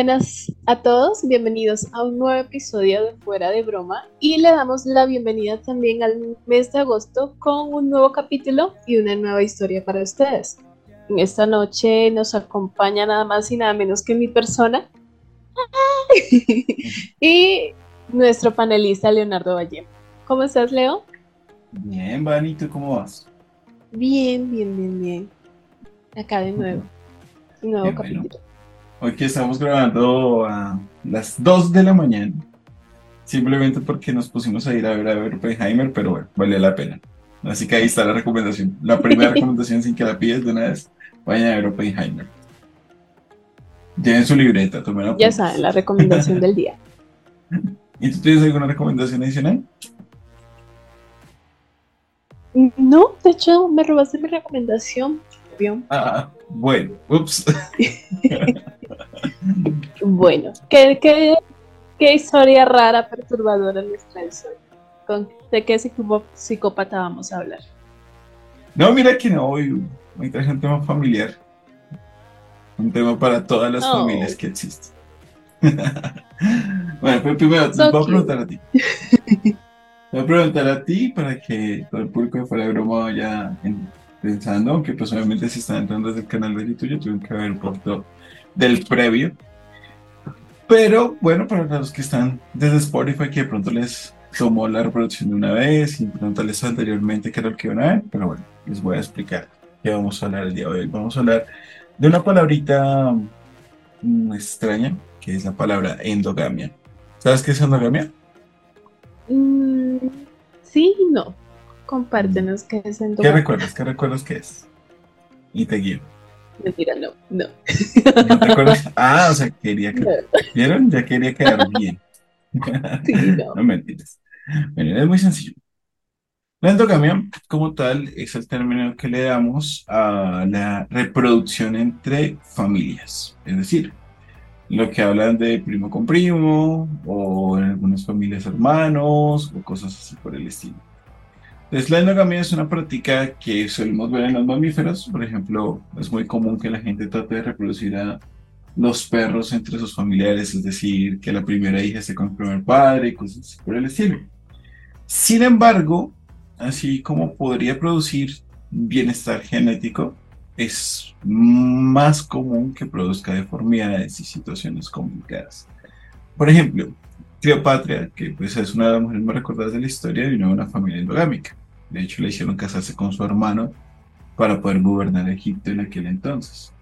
buenas a todos, bienvenidos a un nuevo episodio de Fuera de Broma y le damos la bienvenida también al mes de agosto con un nuevo capítulo y una nueva historia para ustedes. En esta noche nos acompaña nada más y nada menos que mi persona y nuestro panelista Leonardo Valle. ¿Cómo estás, Leo? Bien, Vani, ¿tú cómo vas? Bien, bien, bien, bien. Acá de nuevo. Un nuevo capítulo. Hoy que estamos grabando a las 2 de la mañana, simplemente porque nos pusimos a ir a ver a Oppenheimer, pero bueno, vale la pena. Así que ahí está la recomendación. La primera recomendación sin que la pides de una vez, vayan a ver Oppenheimer. Lleven su libreta, tomen la Ya saben, la recomendación del día. ¿Y tú tienes alguna recomendación adicional? No, de hecho, me robaste mi recomendación. Ah, bueno, ups. bueno, ¿qué, qué, qué historia rara, perturbadora les trae ¿Con, ¿De qué psicópata vamos a hablar? No, mira que no, hoy, hoy traje un tema familiar. Un tema para todas las familias que existen. bueno, pues primero, te voy a preguntar a ti. voy a preguntar a ti para que todo el público de fuera de broma vaya pensando, aunque pues obviamente si están entrando desde el canal de YouTube, yo tuve que ver un poquito del previo. Pero bueno, para los que están desde Spotify, que de pronto les tomó la reproducción de una vez y preguntarles anteriormente qué era lo que iban a ver, pero bueno, les voy a explicar qué vamos a hablar el día de hoy. Vamos a hablar de una palabrita mm, extraña, que es la palabra endogamia. ¿Sabes qué es endogamia? Mm, sí y no. Compártenos qué es endogamia. ¿Qué recuerdas? ¿Qué recuerdas qué es? Y te guío. Mentira, no, no. ¿No te acuerdas? Ah, o sea, quería que... ¿Vieron? Ya quería quedar bien. Sí, no. no mentiras. Bueno, es muy sencillo. La endogamia, como tal, es el término que le damos a la reproducción entre familias. Es decir, lo que hablan de primo con primo, o en algunas familias hermanos, o cosas así por el estilo. La endogamia es una práctica que solemos ver en los mamíferos. Por ejemplo, es muy común que la gente trate de reproducir a los perros entre sus familiares, es decir, que la primera hija esté con el primer padre y cosas así por el estilo. Sin embargo, así como podría producir bienestar genético, es más común que produzca deformidades y situaciones complicadas. Por ejemplo, Cleopatra, que pues es una de las mujeres más recordadas de la historia, vino de una familia endogámica. De hecho, le hicieron casarse con su hermano para poder gobernar Egipto en aquel entonces.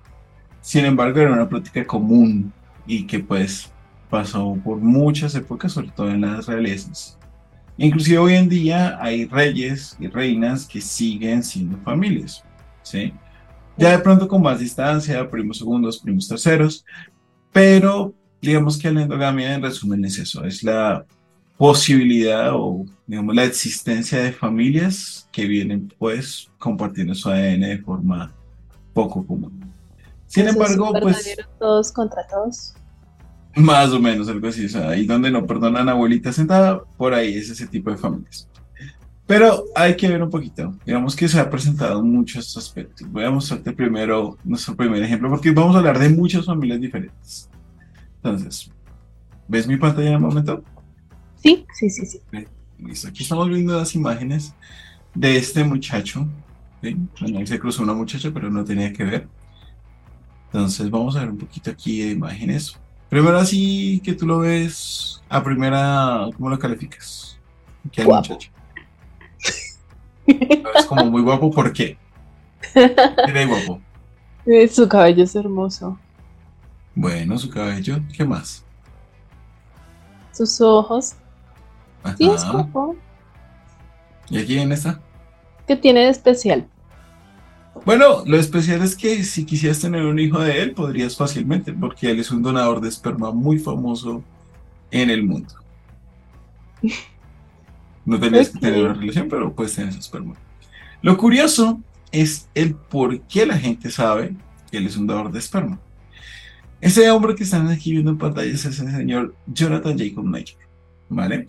Sin embargo, era una práctica común y que pues pasó por muchas épocas, sobre todo en las realezas. Inclusive hoy en día hay reyes y reinas que siguen siendo familias, ¿sí? Ya de pronto con más distancia, primos segundos, primos terceros, pero digamos que la endogamia en resumen es eso, es la posibilidad o digamos la existencia de familias que vienen pues compartiendo su ADN de forma poco común. Sin embargo, pues todos contra todos. Más o menos algo así, o sea, ahí donde no perdonan a abuelita sentada, por ahí es ese tipo de familias. Pero hay que ver un poquito, digamos que se ha presentado muchos aspectos. Voy a mostrarte primero nuestro primer ejemplo, porque vamos a hablar de muchas familias diferentes. Entonces, ¿ves mi pantalla en el momento? Sí, sí, sí, sí. Listo, aquí estamos viendo las imágenes de este muchacho. ¿sí? Bueno, ahí se cruzó una muchacha, pero no tenía que ver. Entonces, vamos a ver un poquito aquí de imágenes. Primero, así que tú lo ves a primera, ¿cómo lo calificas? ¿Qué al muchacho? Es como muy guapo, ¿por qué? ¿Qué guapo? Eh, su cabello es hermoso. Bueno, su cabello, ¿qué más? Sus ojos. Sí, es. ¿Y aquí en esta? ¿Qué tiene de especial? Bueno, lo especial es que si quisieras tener un hijo de él, podrías fácilmente, porque él es un donador de esperma muy famoso en el mundo. No tenías que tener una relación, pero puedes tener ese esperma. Lo curioso es el por qué la gente sabe que él es un donador de esperma. Ese hombre que están aquí viendo en pantalla es el señor Jonathan Jacob Major, ¿vale?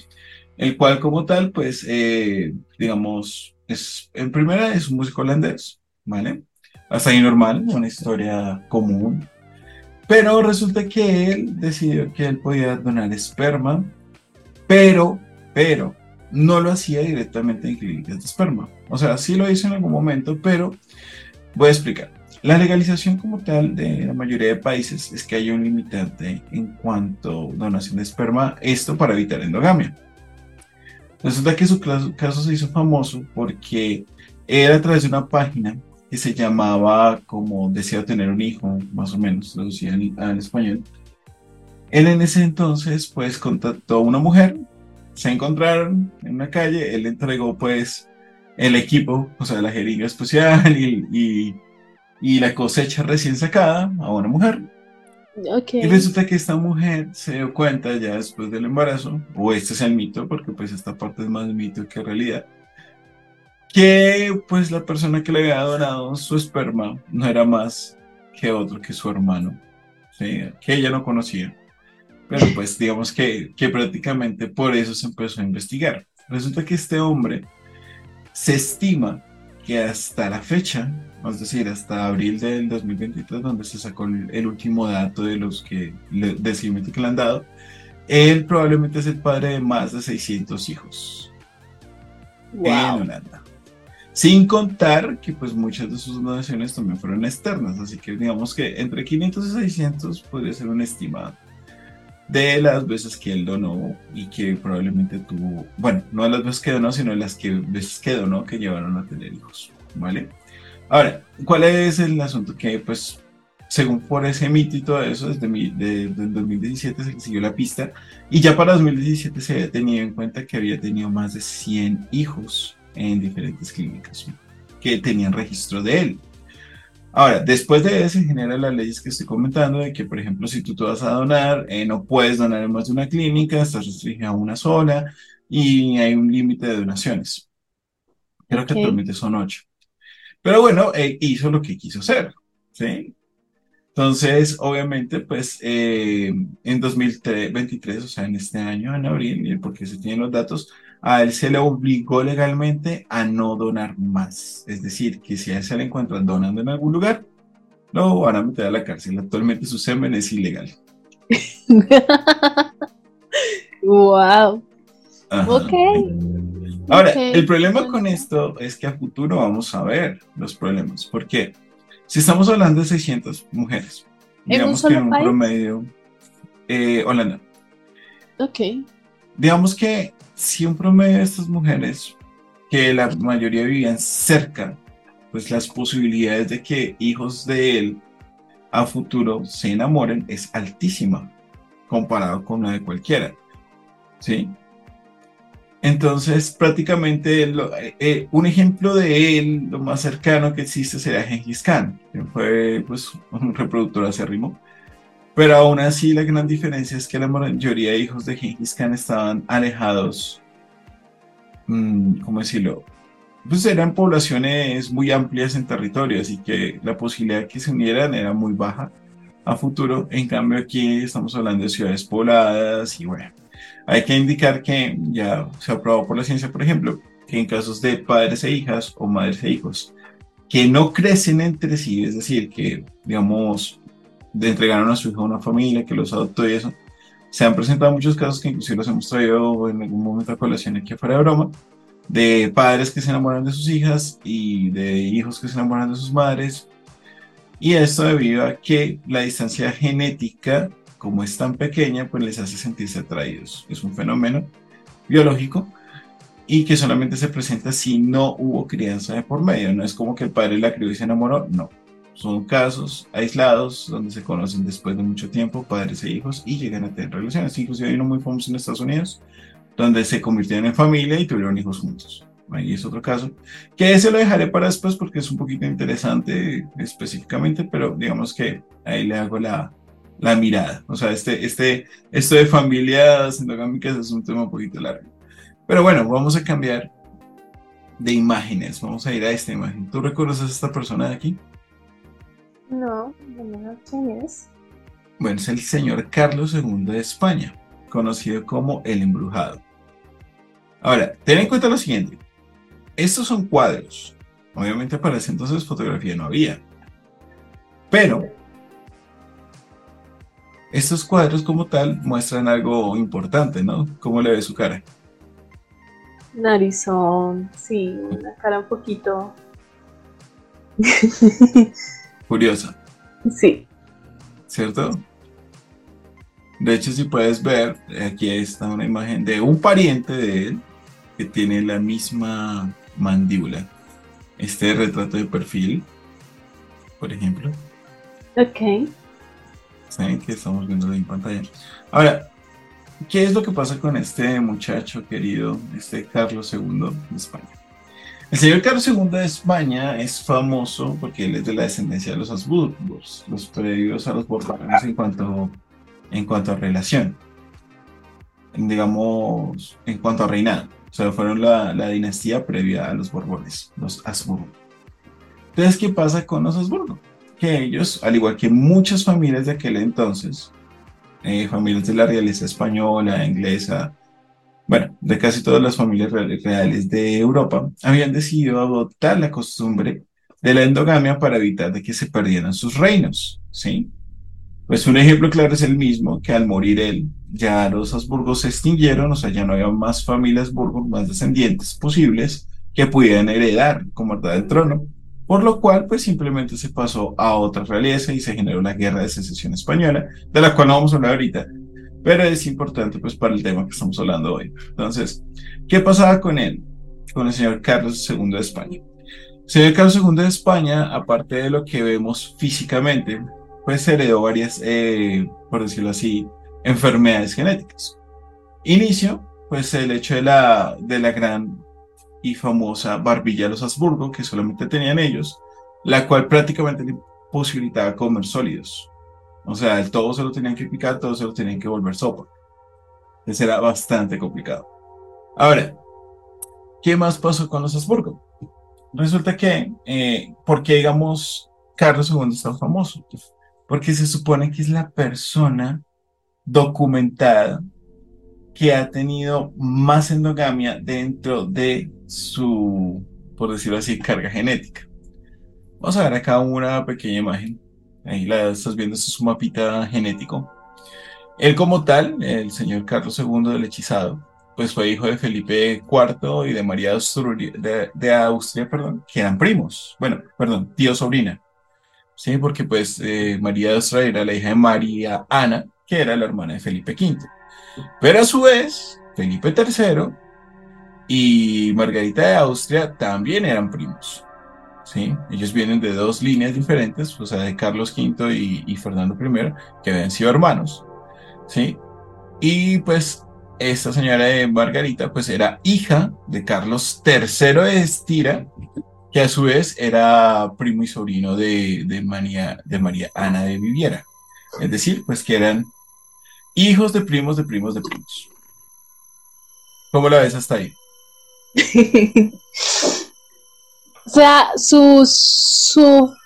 El cual como tal, pues, eh, digamos, es, en primera es un músico holandés, ¿vale? Hasta ahí normal, una historia común. Pero resulta que él decidió que él podía donar esperma, pero, pero, no lo hacía directamente en clínicas de esperma. O sea, sí lo hizo en algún momento, pero voy a explicar. La legalización como tal de la mayoría de países es que hay un limitante en cuanto a donación de esperma, esto para evitar endogamia. Resulta que su caso se hizo famoso porque era a través de una página que se llamaba como Deseo tener un hijo, más o menos, traducida al español. Él en ese entonces pues contactó a una mujer, se encontraron en una calle, él entregó pues el equipo, o sea, la jeringa especial y y la cosecha recién sacada a una mujer. Y resulta que esta mujer se dio cuenta ya después del embarazo, o este es el mito, porque pues esta parte es más mito que realidad, que pues la persona que le había donado su esperma no era más que otro que su hermano, que ella no conocía. Pero pues digamos que, que prácticamente por eso se empezó a investigar. Resulta que este hombre se estima que hasta la fecha es decir, hasta abril del 2023, donde se sacó el, último dato de los que, del seguimiento que le han dado, él probablemente es el padre de más de 600 hijos en Holanda. Sin contar que pues muchas de sus donaciones también fueron externas, así que digamos que entre 500 y 600 podría ser un estimado de las veces que él donó y que probablemente tuvo, bueno, no de las veces que donó, sino de las que, veces que donó que llevaron a tener hijos, ¿vale? Ahora, ¿cuál es el asunto? Que pues, según por ese mito y todo eso, desde de, 2017 se siguió la pista y ya para 2017 se había tenido en cuenta que había tenido más de 100 hijos en diferentes clínicas que tenían registro de él. Ahora, después de eso se generan las leyes que estoy comentando de que, por ejemplo, si tú te vas a donar, eh, no puedes donar en más de una clínica, estás restringido a una sola y hay un límite de donaciones. Creo que actualmente son ocho. Pero bueno, eh, hizo lo que quiso hacer, ¿sí? Entonces, obviamente, pues eh, en 2023, o sea, en este año, en abril, porque se tienen los datos, a él se le obligó legalmente a no donar más. Es decir, que si a él se le encuentra donando en algún lugar, lo van a meter a la cárcel. Actualmente su semen es ilegal. wow. Ok. Ahora, el problema con esto es que a futuro vamos a ver los problemas. Porque si estamos hablando de 600 mujeres, digamos que en un promedio, eh, Holanda. Ok. Digamos que si un promedio de estas mujeres, que la mayoría vivían cerca, pues las posibilidades de que hijos de él a futuro se enamoren es altísima comparado con la de cualquiera. ¿Sí? Entonces, prácticamente eh, eh, un ejemplo de él, lo más cercano que existe sería Genghis Khan, que fue pues, un reproductor acérrimo. Pero aún así, la gran diferencia es que la mayoría de hijos de Genghis Khan estaban alejados, mm, ¿cómo decirlo? Pues eran poblaciones muy amplias en territorio, así que la posibilidad de que se unieran era muy baja a futuro. En cambio, aquí estamos hablando de ciudades pobladas y bueno hay que indicar que ya se ha probado por la ciencia, por ejemplo, que en casos de padres e hijas o madres e hijos que no crecen entre sí, es decir, que, digamos, de entregaron a su hijo a una familia que los adoptó y eso, se han presentado muchos casos que inclusive los hemos traído en algún momento a colación aquí afuera de broma, de padres que se enamoran de sus hijas y de hijos que se enamoran de sus madres. Y esto debido a que la distancia genética como es tan pequeña, pues les hace sentirse atraídos. Es un fenómeno biológico y que solamente se presenta si no hubo crianza de por medio. No es como que el padre la crió y se enamoró, no. Son casos aislados donde se conocen después de mucho tiempo padres e hijos y llegan a tener relaciones. Inclusive hay uno muy famoso en Estados Unidos donde se convirtieron en familia y tuvieron hijos juntos. Ahí es otro caso. Que ese lo dejaré para después porque es un poquito interesante específicamente, pero digamos que ahí le hago la, la mirada. O sea, este, este, esto de familias endogámicas es un tema un poquito largo. Pero bueno, vamos a cambiar de imágenes. Vamos a ir a esta imagen. ¿Tú reconoces a esta persona de aquí? No, no quién es. Bueno, es el señor Carlos II de España, conocido como el embrujado. Ahora, ten en cuenta lo siguiente. Estos son cuadros. Obviamente para ese entonces fotografía no había. Pero Estos cuadros como tal muestran algo importante, ¿no? ¿Cómo le ve su cara? Narizón, sí, una cara un poquito... Curiosa. Sí. ¿Cierto? De hecho, si puedes ver, aquí está una imagen de un pariente de él que tiene la misma mandíbula. Este retrato de perfil, por ejemplo. Ok. ¿Saben que estamos viendo en pantalla? Ahora, ¿qué es lo que pasa con este muchacho querido, este Carlos II de España? El señor Carlos II de España es famoso porque él es de la descendencia de los Habsburgos, los previos a los Borbones en cuanto, en cuanto a relación, digamos, en cuanto a reinado. O sea, fueron la, la dinastía previa a los Borbones, los Habsburgo. Entonces, ¿qué pasa con los Habsburgo? Que ellos, al igual que muchas familias de aquel entonces, eh, familias de la realeza española, inglesa, bueno, de casi todas las familias reales de Europa, habían decidido adoptar la costumbre de la endogamia para evitar de que se perdieran sus reinos, ¿sí? Pues un ejemplo claro es el mismo, que al morir él, ya los Habsburgos se extinguieron, o sea, ya no había más familias Habsburgo, más descendientes posibles que pudieran heredar como verdad el trono, por lo cual pues simplemente se pasó a otra realeza y se generó la guerra de secesión española, de la cual no vamos a hablar ahorita, pero es importante pues para el tema que estamos hablando hoy. Entonces, ¿qué pasaba con él? Con el señor Carlos II de España. El señor Carlos II de España, aparte de lo que vemos físicamente, pues heredó varias, eh, por decirlo así, enfermedades genéticas. Inicio, pues el hecho de la, de la gran y famosa barbilla de los Habsburgo, que solamente tenían ellos, la cual prácticamente le posibilitaba comer sólidos. O sea, el todo se lo tenían que picar, todo se lo tenían que volver sopa. Entonces era bastante complicado. Ahora, ¿qué más pasó con los Habsburgo? Resulta que, eh, ¿por qué, digamos, Carlos II es tan famoso? Porque se supone que es la persona documentada que ha tenido más endogamia dentro de su, por decirlo así, carga genética. Vamos a ver acá una pequeña imagen. Ahí la estás viendo, este es su mapita genético. Él como tal, el señor Carlos II del hechizado, pues fue hijo de Felipe IV y de María de, de, Austria, perdón, que eran primos. Bueno, perdón, tío sobrina. Sí, porque pues eh, María de Austria era la hija de María Ana, que era la hermana de Felipe V. Pero a su vez, Felipe III y Margarita de Austria también eran primos. ¿sí? Ellos vienen de dos líneas diferentes, o sea, de Carlos V y, Fernando I, que habían sido hermanos. ¿sí? Y pues esta señora de Margarita, pues era hija de Carlos III de Estira, que a su vez era primo y sobrino de, de, María, de María Ana de Viviera. Es decir, pues que eran hijos de primos de primos de primos. ¿Cómo la ves hasta ahí? o sea, sus,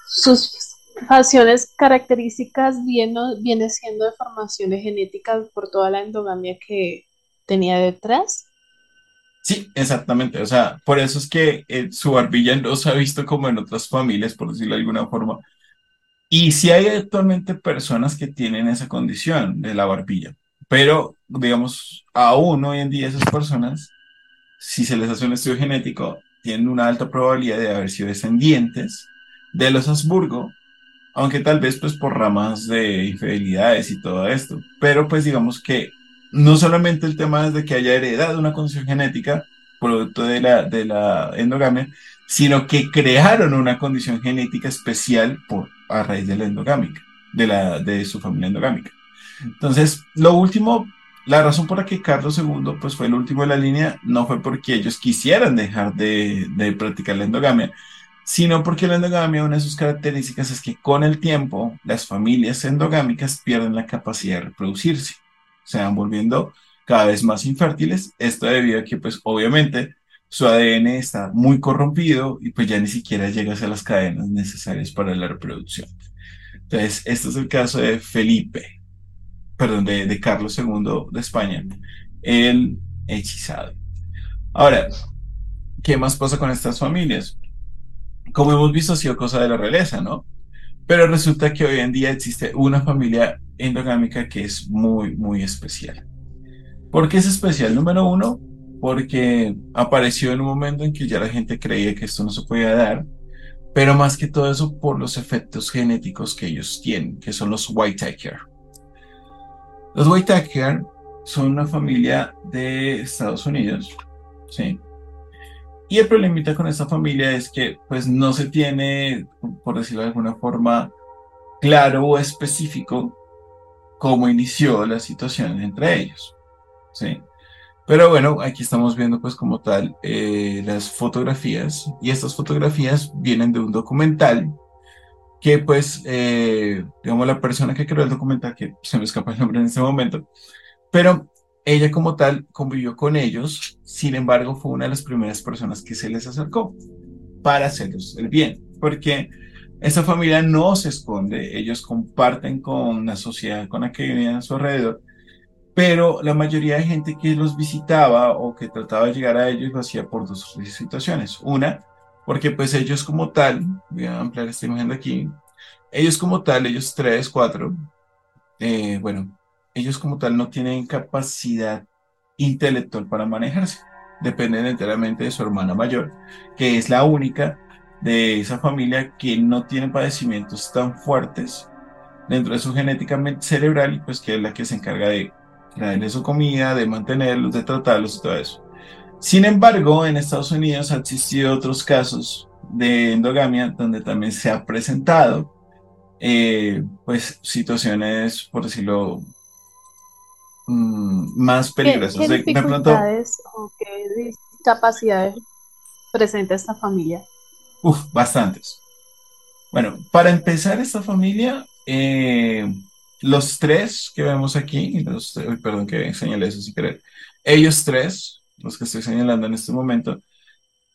sus facciones características viene, viene siendo deformaciones genéticas por toda la endogamia que tenía detrás. Sí, exactamente. O sea, por eso es que eh, su barbilla no se ha visto como en otras familias, por decirlo de alguna forma. Y sí hay actualmente personas que tienen esa condición de la barbilla, pero digamos, aún hoy en día esas personas, si se les hace un estudio genético, tienen una alta probabilidad de haber sido descendientes de los Habsburgo, aunque tal vez pues por ramas de infidelidades y todo esto. Pero pues digamos que no solamente el tema es de que haya heredado una condición genética, producto de la, de la endogamia, sino que crearon una condición genética especial por, a raíz de la endogámica, de, la, de su familia endogámica. Entonces, lo último, la razón por la que Carlos II pues, fue el último de la línea no fue porque ellos quisieran dejar de, de practicar la endogamia, sino porque la endogamia, una de sus características es que con el tiempo las familias endogámicas pierden la capacidad de reproducirse, se van volviendo cada vez más infértiles, esto debido a que pues obviamente su ADN está muy corrompido y pues ya ni siquiera llega a las cadenas necesarias para la reproducción. Entonces, este es el caso de Felipe, perdón, de, de Carlos II de España, el hechizado. Ahora, ¿qué más pasa con estas familias? Como hemos visto, ha sido cosa de la realeza, ¿no? Pero resulta que hoy en día existe una familia endogámica que es muy, muy especial. ¿Por qué es especial? Número uno, porque apareció en un momento en que ya la gente creía que esto no se podía dar, pero más que todo eso por los efectos genéticos que ellos tienen, que son los Whitaker. Los Whitaker son una familia de Estados Unidos, ¿sí? Y el problemita con esta familia es que pues no se tiene, por decirlo de alguna forma, claro o específico cómo inició la situación entre ellos, ¿sí? Pero bueno, aquí estamos viendo pues como tal eh, las fotografías. Y estas fotografías vienen de un documental que pues, eh, digamos, la persona que creó el documental, que se me escapa el nombre en este momento, pero ella como tal convivió con ellos, sin embargo fue una de las primeras personas que se les acercó para hacerles el bien, porque esa familia no se esconde, ellos comparten con la sociedad con la que vivían a su alrededor, pero la mayoría de gente que los visitaba o que trataba de llegar a ellos lo hacía por dos situaciones. Una, porque pues ellos como tal, voy a ampliar esta imagen de aquí, ellos como tal, ellos tres, cuatro, eh, bueno, ellos como tal no tienen capacidad intelectual para manejarse. Dependen enteramente de su hermana mayor, que es la única de esa familia que no tiene padecimientos tan fuertes dentro de su genética cerebral y pues que es la que se encarga de darle su comida, de mantenerlos, de tratarlos y todo eso. Sin embargo, en Estados Unidos han existido otros casos de endogamia donde también se ha presentado eh, pues situaciones, por decirlo, mm, más peligrosas. ¿Qué, dificultades o qué discapacidades presenta esta familia? Uf, bastantes. Bueno, para empezar esta familia, eh, los tres que vemos aquí, perdón que señalé eso sin querer, ellos tres, los que estoy señalando en este momento,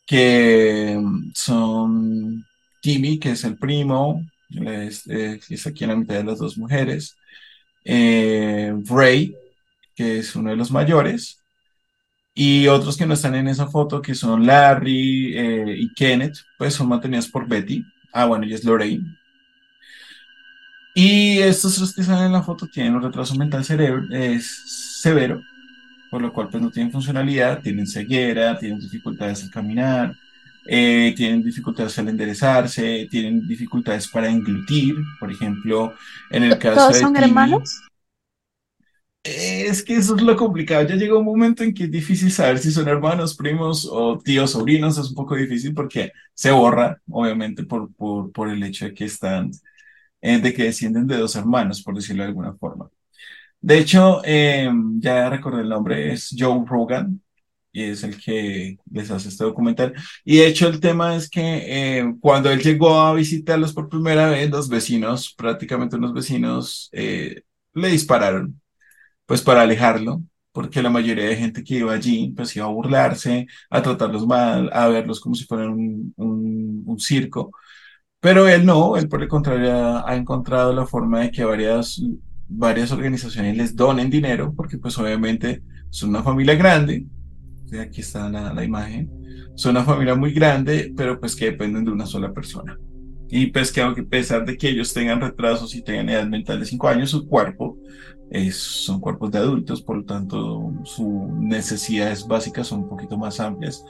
que son Timmy, que es el primo, es, es aquí en la mitad de las dos mujeres, eh, Ray, que es uno de los mayores, y otros que no están en esa foto, que son Larry eh, y Kenneth, pues son mantenidos por Betty. Ah, bueno, y es Lorraine, y estos que están en la foto tienen un retraso mental cerebro, es severo, por lo cual pues no tienen funcionalidad, tienen ceguera, tienen dificultades al caminar, eh, tienen dificultades al enderezarse, tienen dificultades para englutir, por ejemplo, en el caso ¿Todos son hermanos? Es que eso es lo complicado. Ya llega un momento en que es difícil saber si son hermanos, primos o tíos, sobrinos. Es un poco difícil porque se borra, obviamente, por, por, por el hecho de que están eh, de que descienden de dos hermanos, por decirlo de alguna forma. De hecho, eh, ya recordé el nombre, es Joe Rogan, y es el que les hace este documental. Y de hecho el tema es que eh, cuando él llegó a visitarlos por primera vez, los vecinos, prácticamente unos vecinos, le dispararon, pues para alejarlo, porque la mayoría de gente que iba allí, pues iba a burlarse, a tratarlos mal, a verlos como si fueran un, un circo. Pero él no, él por el contrario ha, encontrado la forma de que varias, varias organizaciones les donen dinero, porque pues obviamente son una familia grande, aquí está la, la imagen, son una familia muy grande, pero pues que dependen de una sola persona. Y pues que aunque a pesar de que ellos tengan retrasos y tengan edad mental de 5 años, su cuerpo es, son cuerpos de adultos, por lo tanto sus necesidades básicas son un poquito más amplias,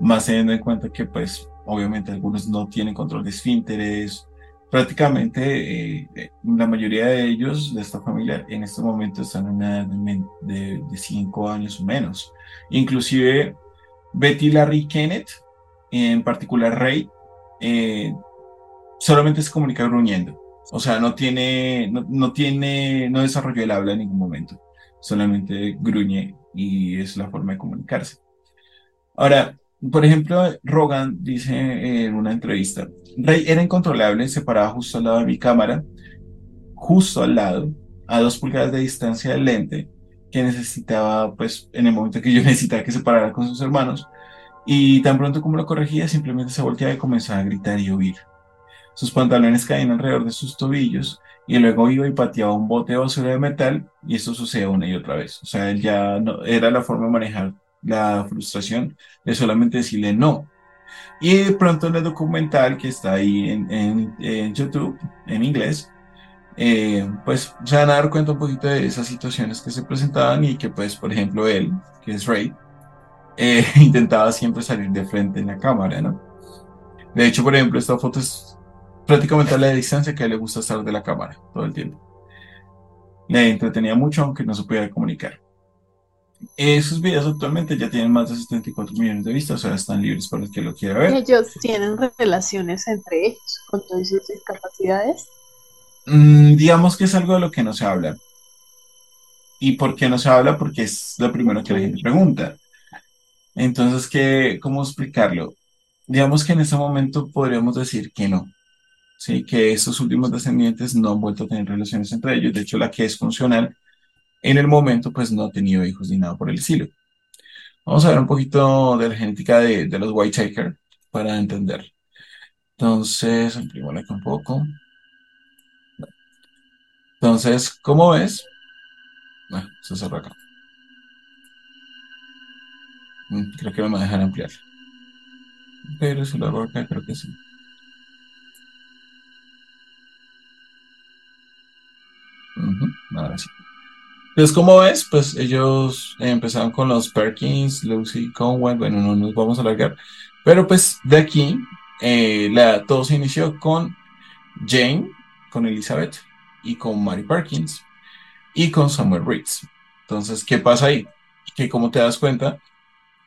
más teniendo en cuenta que pues obviamente algunos no tienen control de esfínteres, prácticamente eh, eh, la mayoría de ellos, de esta familia, en este momento están en edad de 5 años o menos. Inclusive Betty Larry Kenneth, en particular Ray, eh, solamente se comunica gruñendo. O sea, no tiene, no, no, tiene, no desarrolló el habla en ningún momento. Solamente gruñe y es la forma de comunicarse. Ahora, por ejemplo, Rogan dice en una entrevista, Rey era incontrolable, se paraba justo al lado de mi cámara, justo al lado, a dos pulgadas de distancia del lente, que necesitaba, pues, en el momento que yo necesitaba que se parara con sus hermanos, y tan pronto como lo corregía, simplemente se volteaba y comenzaba a gritar y huir. Sus pantalones caían alrededor de sus tobillos, y luego iba y pateaba un bote de basura de metal, y esto sucedía una y otra vez. O sea, él ya no, era la forma de manejar la frustración de solamente decirle no. Y de pronto en el documental que está ahí en, YouTube, en inglés, eh, pues se van a dar cuenta un poquito de esas situaciones que se presentaban y que pues, por ejemplo, él, que es Ray, eh, intentaba siempre salir de frente en la cámara, ¿no? De hecho, por ejemplo, esta foto es prácticamente a la distancia que a él le gusta estar de la cámara todo el tiempo. Le entretenía mucho, aunque no se pudiera comunicar. Esos videos actualmente ya tienen más de 74 millones de vistas, o sea, están libres para el que lo quiera ver. Ellos tienen relaciones entre ellos con todas sus discapacidades. Mm, digamos que es algo de lo que no se habla. ¿Y por qué no se habla? Porque es lo primero que la gente pregunta. Entonces, ¿qué, ¿cómo explicarlo? Digamos que en este momento podríamos decir que no. Sí, que estos últimos descendientes no han vuelto a tener relaciones entre ellos. De hecho, la que es funcional en el momento, pues no ha tenido hijos ni nada por el estilo. Vamos a ver un poquito de la genética de, los Whitaker para entender. Entonces, ampliémosla aquí un poco. Entonces, ¿cómo ves? Ah, se cerró acá. Mm, Creo que me va a dejar ampliar. Pero si lo hago acá, creo que sí. Ujú, ahora sí. Entonces, ¿cómo ves? Pues ellos eh, empezaron con los Perkins, Lucy, Conwell, bueno, no nos vamos a alargar. Pero pues de aquí, eh, la, todo se inició con Jane, con Elizabeth y con Mary Perkins y con Samuel Riggs. Entonces, ¿qué pasa ahí? Que como te das cuenta,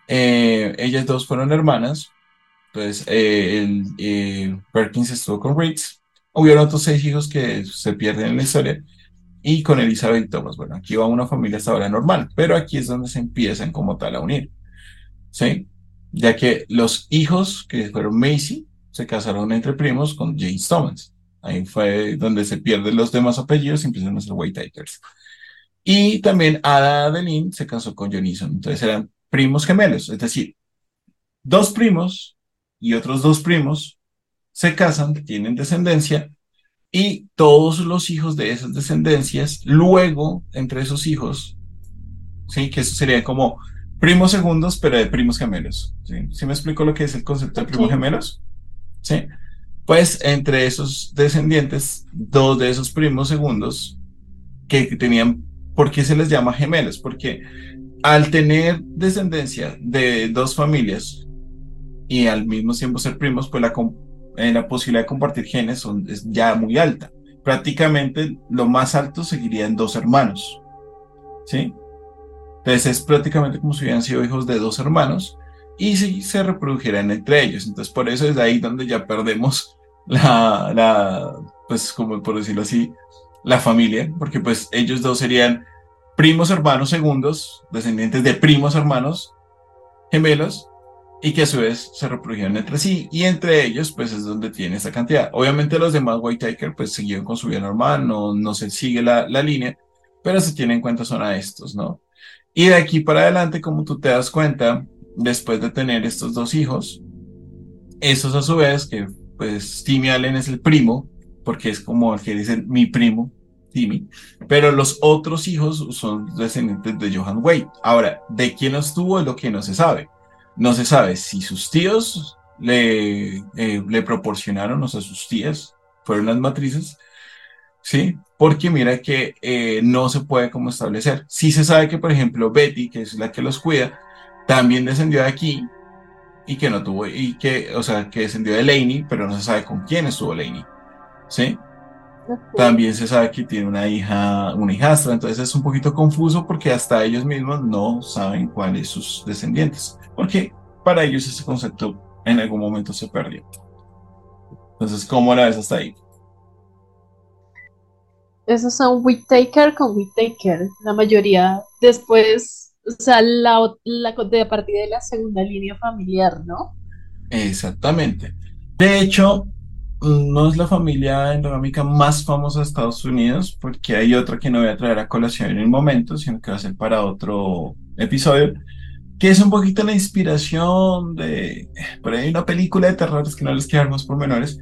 eh, ellas dos fueron hermanas. Entonces, Perkins estuvo con Riggs. Hubieron otros seis hijos que se pierden en la historia. Y con Elizabeth Thomas. Bueno, aquí va una familia hasta ahora normal, pero aquí es donde se empiezan como tal a unir. ¿Sí? Ya que los hijos que fueron Macy se casaron entre primos con James Thomas. Ahí fue donde se pierden los demás apellidos y empiezan a ser Whitakers. Y también Ada Adeline se casó con John Eason. Entonces eran primos gemelos, es decir, dos primos y otros dos primos se casan, tienen descendencia y todos los hijos de esas descendencias, luego entre esos hijos, sí, que eso sería como primos segundos, pero de primos gemelos. ¿sí? ¿Sí me explico lo que es el concepto de primos gemelos? Sí. Pues entre esos descendientes, dos de esos primos segundos que tenían, ¿por qué se les llama gemelos? Porque al tener descendencia de dos familias y al mismo tiempo ser primos, pues la, eh, la posibilidad de compartir genes es ya muy alta. Prácticamente lo más alto seguirían dos hermanos, ¿sí? Entonces es prácticamente como si hubieran sido hijos de dos hermanos y si se reprodujeran entre ellos. Entonces por eso es ahí donde ya perdemos la, la, pues como por decirlo así, la familia, porque pues ellos dos serían primos hermanos segundos, descendientes de primos hermanos gemelos, y que a su vez se reprodujeron entre sí, y entre ellos pues es donde tiene esa cantidad. Obviamente los demás Whitaker pues siguieron con su vida normal, no, no se sigue la, la línea, pero se tiene en cuenta son a estos, ¿no? Y de aquí para adelante, como tú te das cuenta, después de tener estos dos hijos, esos a su vez, que pues Timmy Allen es el primo, porque es como el que dice mi primo, Timmy, pero los otros hijos son descendientes de Johan Wade. Ahora, ¿de quién estuvo? Es lo que no se sabe. No se sabe si sus tíos le, eh, le proporcionaron, o sea, sus tías fueron las matrices, ¿sí? Porque mira que eh, no se puede como establecer. Sí se sabe que, por ejemplo, Betty, que es la que los cuida, también descendió de aquí y que no tuvo, y que, o sea, que descendió de Laney, pero no se sabe con quién estuvo Laney, ¿sí? También se sabe que tiene una hija, una hijastra, entonces es un poquito confuso porque hasta ellos mismos no saben cuáles sus descendientes, porque para ellos ese concepto en algún momento se perdió. Entonces, ¿cómo la ves hasta ahí? Esos son Whittaker con Whittaker. La mayoría después, o sea, la, la, de a partir de la segunda línea familiar, ¿no? Exactamente. De hecho, no es la familia endogámica más famosa de Estados Unidos, porque hay otra que no voy a traer a colación en el momento, sino que va a ser para otro episodio, que es un poquito la inspiración de, por ahí una película de terror, es que no les quiero dar más pormenores,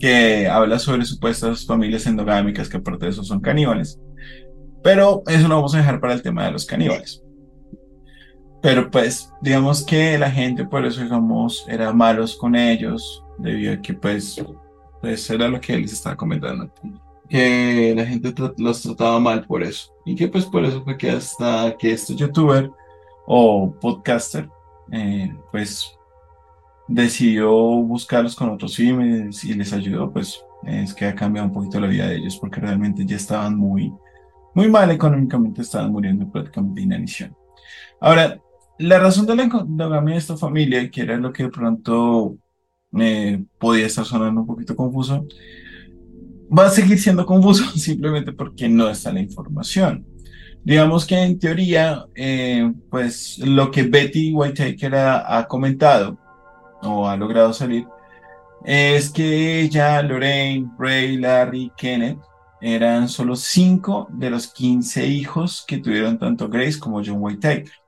que habla sobre supuestas familias endogámicas que aparte de eso son caníbales. Pero eso lo vamos a dejar para el tema de los caníbales. Pero pues, digamos que la gente por eso, digamos, era malos con ellos, debido a que pues, pues era lo que les estaba comentando. que la gente los trataba mal por eso. Y que pues por eso fue que hasta que este youtuber o podcaster, eh, pues decidió buscarlos con otros filmes y les ayudó, pues es que ha cambiado un poquito la vida de ellos porque realmente ya estaban muy, muy mal económicamente, estaban muriendo prácticamente de inanición. Ahora, la razón de la endogamia de esta familia, que era lo que de pronto podía estar sonando un poquito confuso, va a seguir siendo confuso simplemente porque no está la información. Digamos que en teoría, eh, pues lo que Betty Whitaker ha, ha comentado o ha logrado salir es que ella, Lorraine, Ray, Larry, Kenneth eran solo cinco de los 15 hijos que tuvieron tanto Grace como John Whitaker.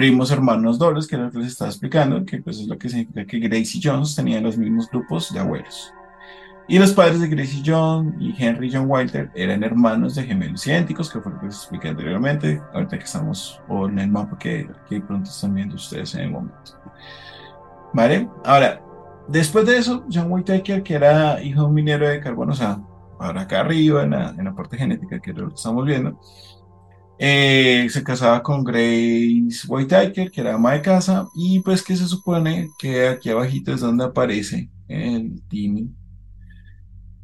Primos hermanos dobles, que era lo que les estaba explicando, que pues es lo que significa que Grace y Jones tenían los mismos grupos de abuelos. Y los padres de Gracie John y Henry John Walter eran hermanos de gemelos idénticos, que fue lo que les expliqué anteriormente, ahorita que estamos en el mapa que, que pronto están viendo ustedes en el momento. ¿Vale? Ahora, después de eso, John Whitaker, que era hijo de un minero de carbono, o sea, ahora acá arriba, en la, en la parte genética, que es lo que estamos viendo, eh, se casaba con Grace Whitaker, que era ama de casa, y pues que se supone que aquí abajito es donde aparece el Timmy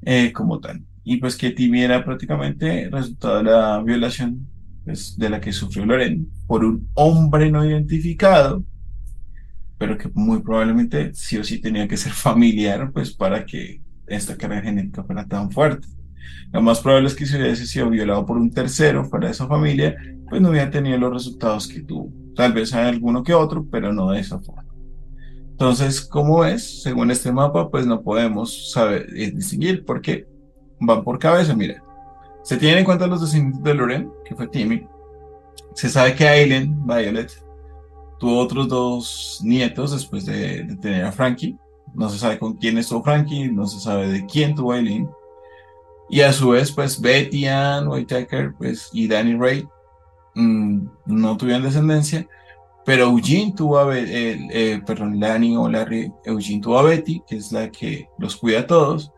eh, como tal. Y pues que Timmy era prácticamente resultado de la violación pues, de la que sufrió Loren por un hombre no identificado, pero que muy probablemente sí o sí tenía que ser familiar, pues para que esta carga genética fuera tan fuerte. Lo más probable es que si hubiese sido violado por un tercero fuera de esa familia, pues no hubiera tenido los resultados que tuvo. Tal vez hay alguno que otro, pero no de esa forma. Entonces, ¿cómo es? Según este mapa, pues no podemos saber eh, distinguir porque van por cabeza. Mira, se tienen en cuenta los descendientes de Loren, que fue Timmy. Se sabe que Aileen, Violet, tuvo otros dos nietos después de, tener a Frankie. No se sabe con quién estuvo Frankie, no se sabe de quién tuvo Aileen. Y a su vez, pues Betty Ann Whitaker pues, y Danny Ray mm, no tuvieron descendencia pero Eugene tuvo a eh, eh, perdón, Lani o Larry, Eugene tuvo a Betty, que es la que los cuida a todos,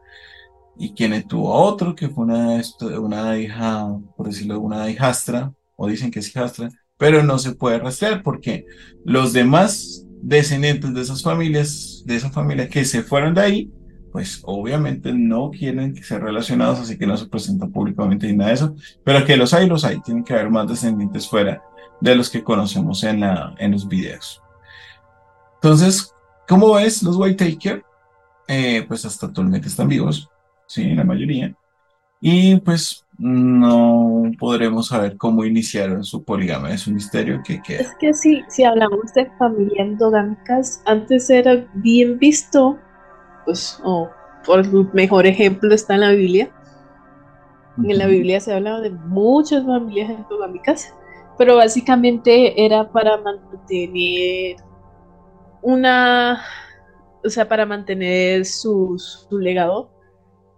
y quien tuvo a otro, que fue una, una hija, por decirlo, una hijastra, o dicen que es hijastra, pero no se puede rastrear porque los demás descendientes de esas familias, de esa familia que se fueron de ahí, pues obviamente no quieren ser relacionados, así que no se presenta públicamente ni nada de eso, pero que los hay, los hay, tienen que haber más descendientes fuera de los que conocemos en, la, en los videos. Entonces, ¿cómo ves los White Eh, pues hasta actualmente están vivos, sí, la mayoría. Y pues no podremos saber cómo iniciaron su poligamia, es un misterio que queda. Es que si, si hablamos de familias endogámicas, antes era bien visto, pues, o por mejor ejemplo está en la Biblia. En la Biblia se habla de muchas familias endogámicas pero básicamente era para mantener una, o sea, para mantener su, legado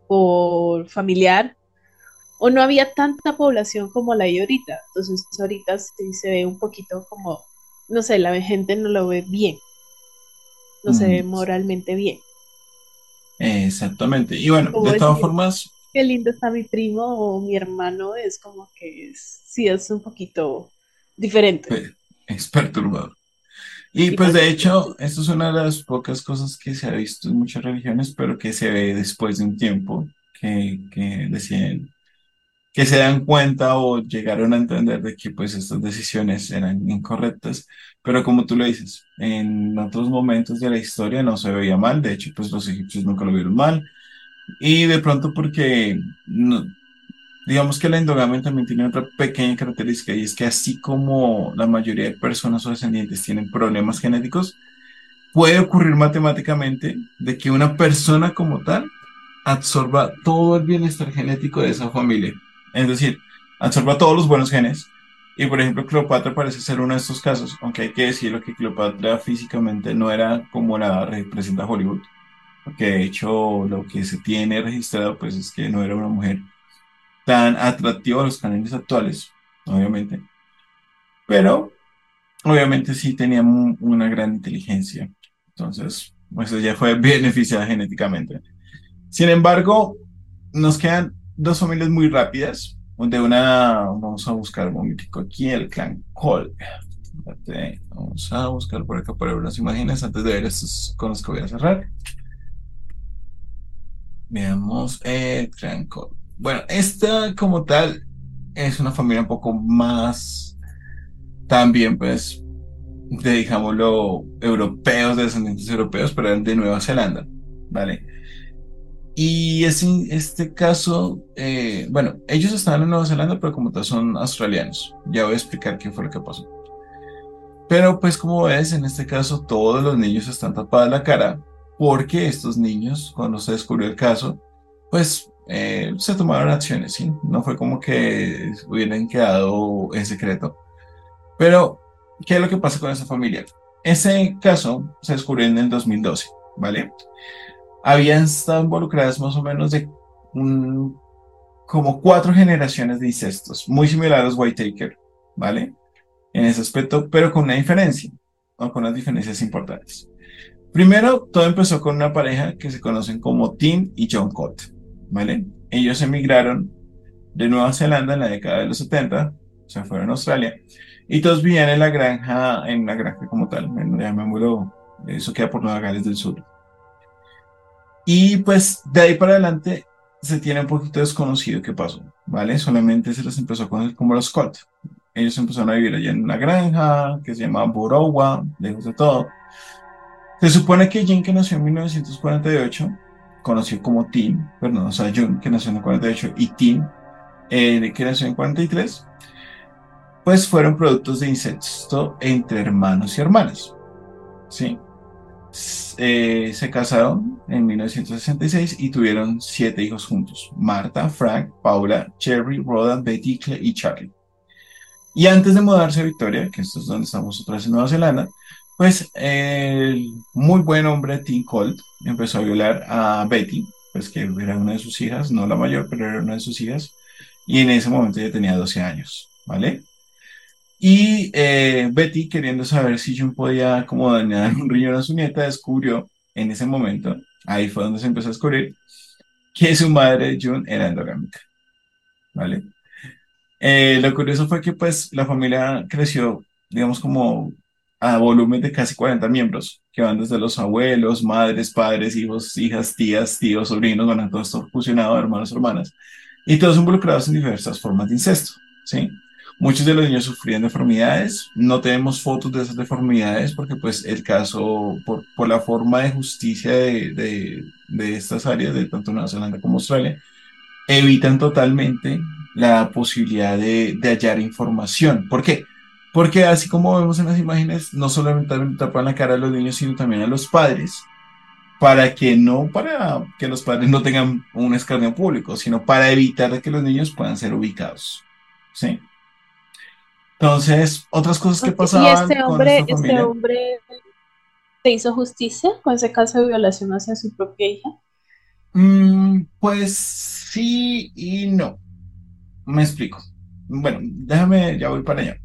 por familiar, o no había tanta población como la hay ahorita. Entonces ahorita sí se ve un poquito como, no sé, la gente no lo ve bien, no se ve mm. moralmente bien. Exactamente. Y bueno, de todas formas... Qué lindo está mi primo o mi hermano, es como que es sí es un poquito diferente. Es perturbador. Y pues de hecho, esto es una de las pocas cosas que se ha visto en muchas religiones, pero que se ve después de un tiempo, que, que deciden, que se dan cuenta o llegaron a entender de que pues estas decisiones eran incorrectas, pero como tú lo dices, en otros momentos de la historia no se veía mal, de hecho pues los egipcios nunca lo vieron mal, y de pronto porque no, Digamos que la endogamia también tiene otra pequeña característica y es que así como la mayoría de personas o descendientes tienen problemas genéticos, puede ocurrir matemáticamente de que una persona como tal absorba todo el bienestar genético de esa familia. Es decir, absorba todos los buenos genes. Y por ejemplo, Cleopatra parece ser uno de estos casos, aunque hay que decirlo que Cleopatra físicamente no era como la representa Hollywood, porque de hecho lo que se tiene registrado pues es que no era una mujer tan atractivo a los canales actuales, obviamente. Pero, obviamente sí tenía una gran inteligencia. Entonces, pues ella fue beneficiada genéticamente. Sin embargo, nos quedan dos familias muy rápidas, donde una, vamos a buscar un momentico aquí, el clan Cole. Vamos a buscar por acá para ver unas imágenes antes de ver estos con los que voy a cerrar. Veamos el clan Cole. Bueno, esta como tal es una familia un poco más también pues de digámoslo europeos, de descendientes europeos, pero eran de Nueva Zelanda, ¿vale? Y es, este caso, eh, bueno, ellos estaban en Nueva Zelanda, pero como tal son australianos. Ya voy a explicar qué fue lo que pasó. Pero pues como ves, en este caso todos los niños están tapados la cara porque estos niños, cuando se descubrió el caso, pues eh, se tomaron acciones, ¿sí? No fue como que hubieran quedado en secreto. Pero, ¿qué es lo que pasa con esa familia? Ese caso se descubrió en el 2012, ¿vale? Habían estado involucradas más o menos de un, como cuatro generaciones de incestos, muy similar a los Whitaker, ¿vale? En ese aspecto, pero con una diferencia, o con unas diferencias importantes. Primero, todo empezó con una pareja que se conocen como Tim y John Cott, ¿vale? Ellos emigraron de Nueva Zelanda en la década de los 70, se fueron a Australia, y todos vivían en la granja, en la granja como tal, llamémoslo, eso queda por Nueva Gales del Sur. Y pues de ahí para adelante se tiene un poquito desconocido qué pasó, ¿vale? Solamente se les empezó a conocer como los Scott. Ellos empezaron a vivir allá en una granja que se llamaba Borowa, lejos de todo. Se supone que Jim, que nació en 1948, conoció como Tim, perdón, o sea, June, que nació en el 48, y Tim, eh, que nació en 43, pues fueron productos de incesto entre hermanos y hermanas. ¿sí? Eh, se casaron en 1966 y tuvieron siete hijos juntos: Marta, Frank, Paula, Cherry, Rhoda, Betty y Charlie. Y antes de mudarse a Victoria, que esto es donde estamos otra vez en Nueva Zelanda, pues el muy buen hombre Tim Colt empezó a violar a Betty, pues que era una de sus hijas, no la mayor, pero era una de sus hijas, y en ese momento ya tenía 12 años, ¿vale? Y eh, Betty, queriendo saber si June podía como dañar un riñón a su nieta, descubrió en ese momento, ahí fue donde se empezó a descubrir, que su madre June era endogámica. ¿Vale? Eh, lo curioso fue que pues la familia creció, digamos, como a volumen de casi 40 miembros, que van desde los abuelos, madres, padres, hijos, hijas, tías, tíos, sobrinos, a todo esto fusionado, hermanos, hermanas, y todos involucrados en diversas formas de incesto, ¿sí? Muchos de los niños sufrían deformidades, no tenemos fotos de esas deformidades porque pues el caso, por, por la forma de justicia de, de, de, estas áreas, de tanto Nueva Zelanda como Australia, evitan totalmente la posibilidad de, de hallar información. ¿Por qué? Porque así como vemos en las imágenes, no solamente tapan la cara a los niños, sino también a los padres, para que no, para que los padres no tengan un escarnio público, sino para evitar que los niños puedan ser ubicados. ¿Sí? Entonces, otras cosas que pasaban. ¿Y este hombre, este hombre se hizo justicia con ese caso de violación hacia su propia hija? Mm, pues sí y no. Me explico. Bueno, déjame, ya voy para allá.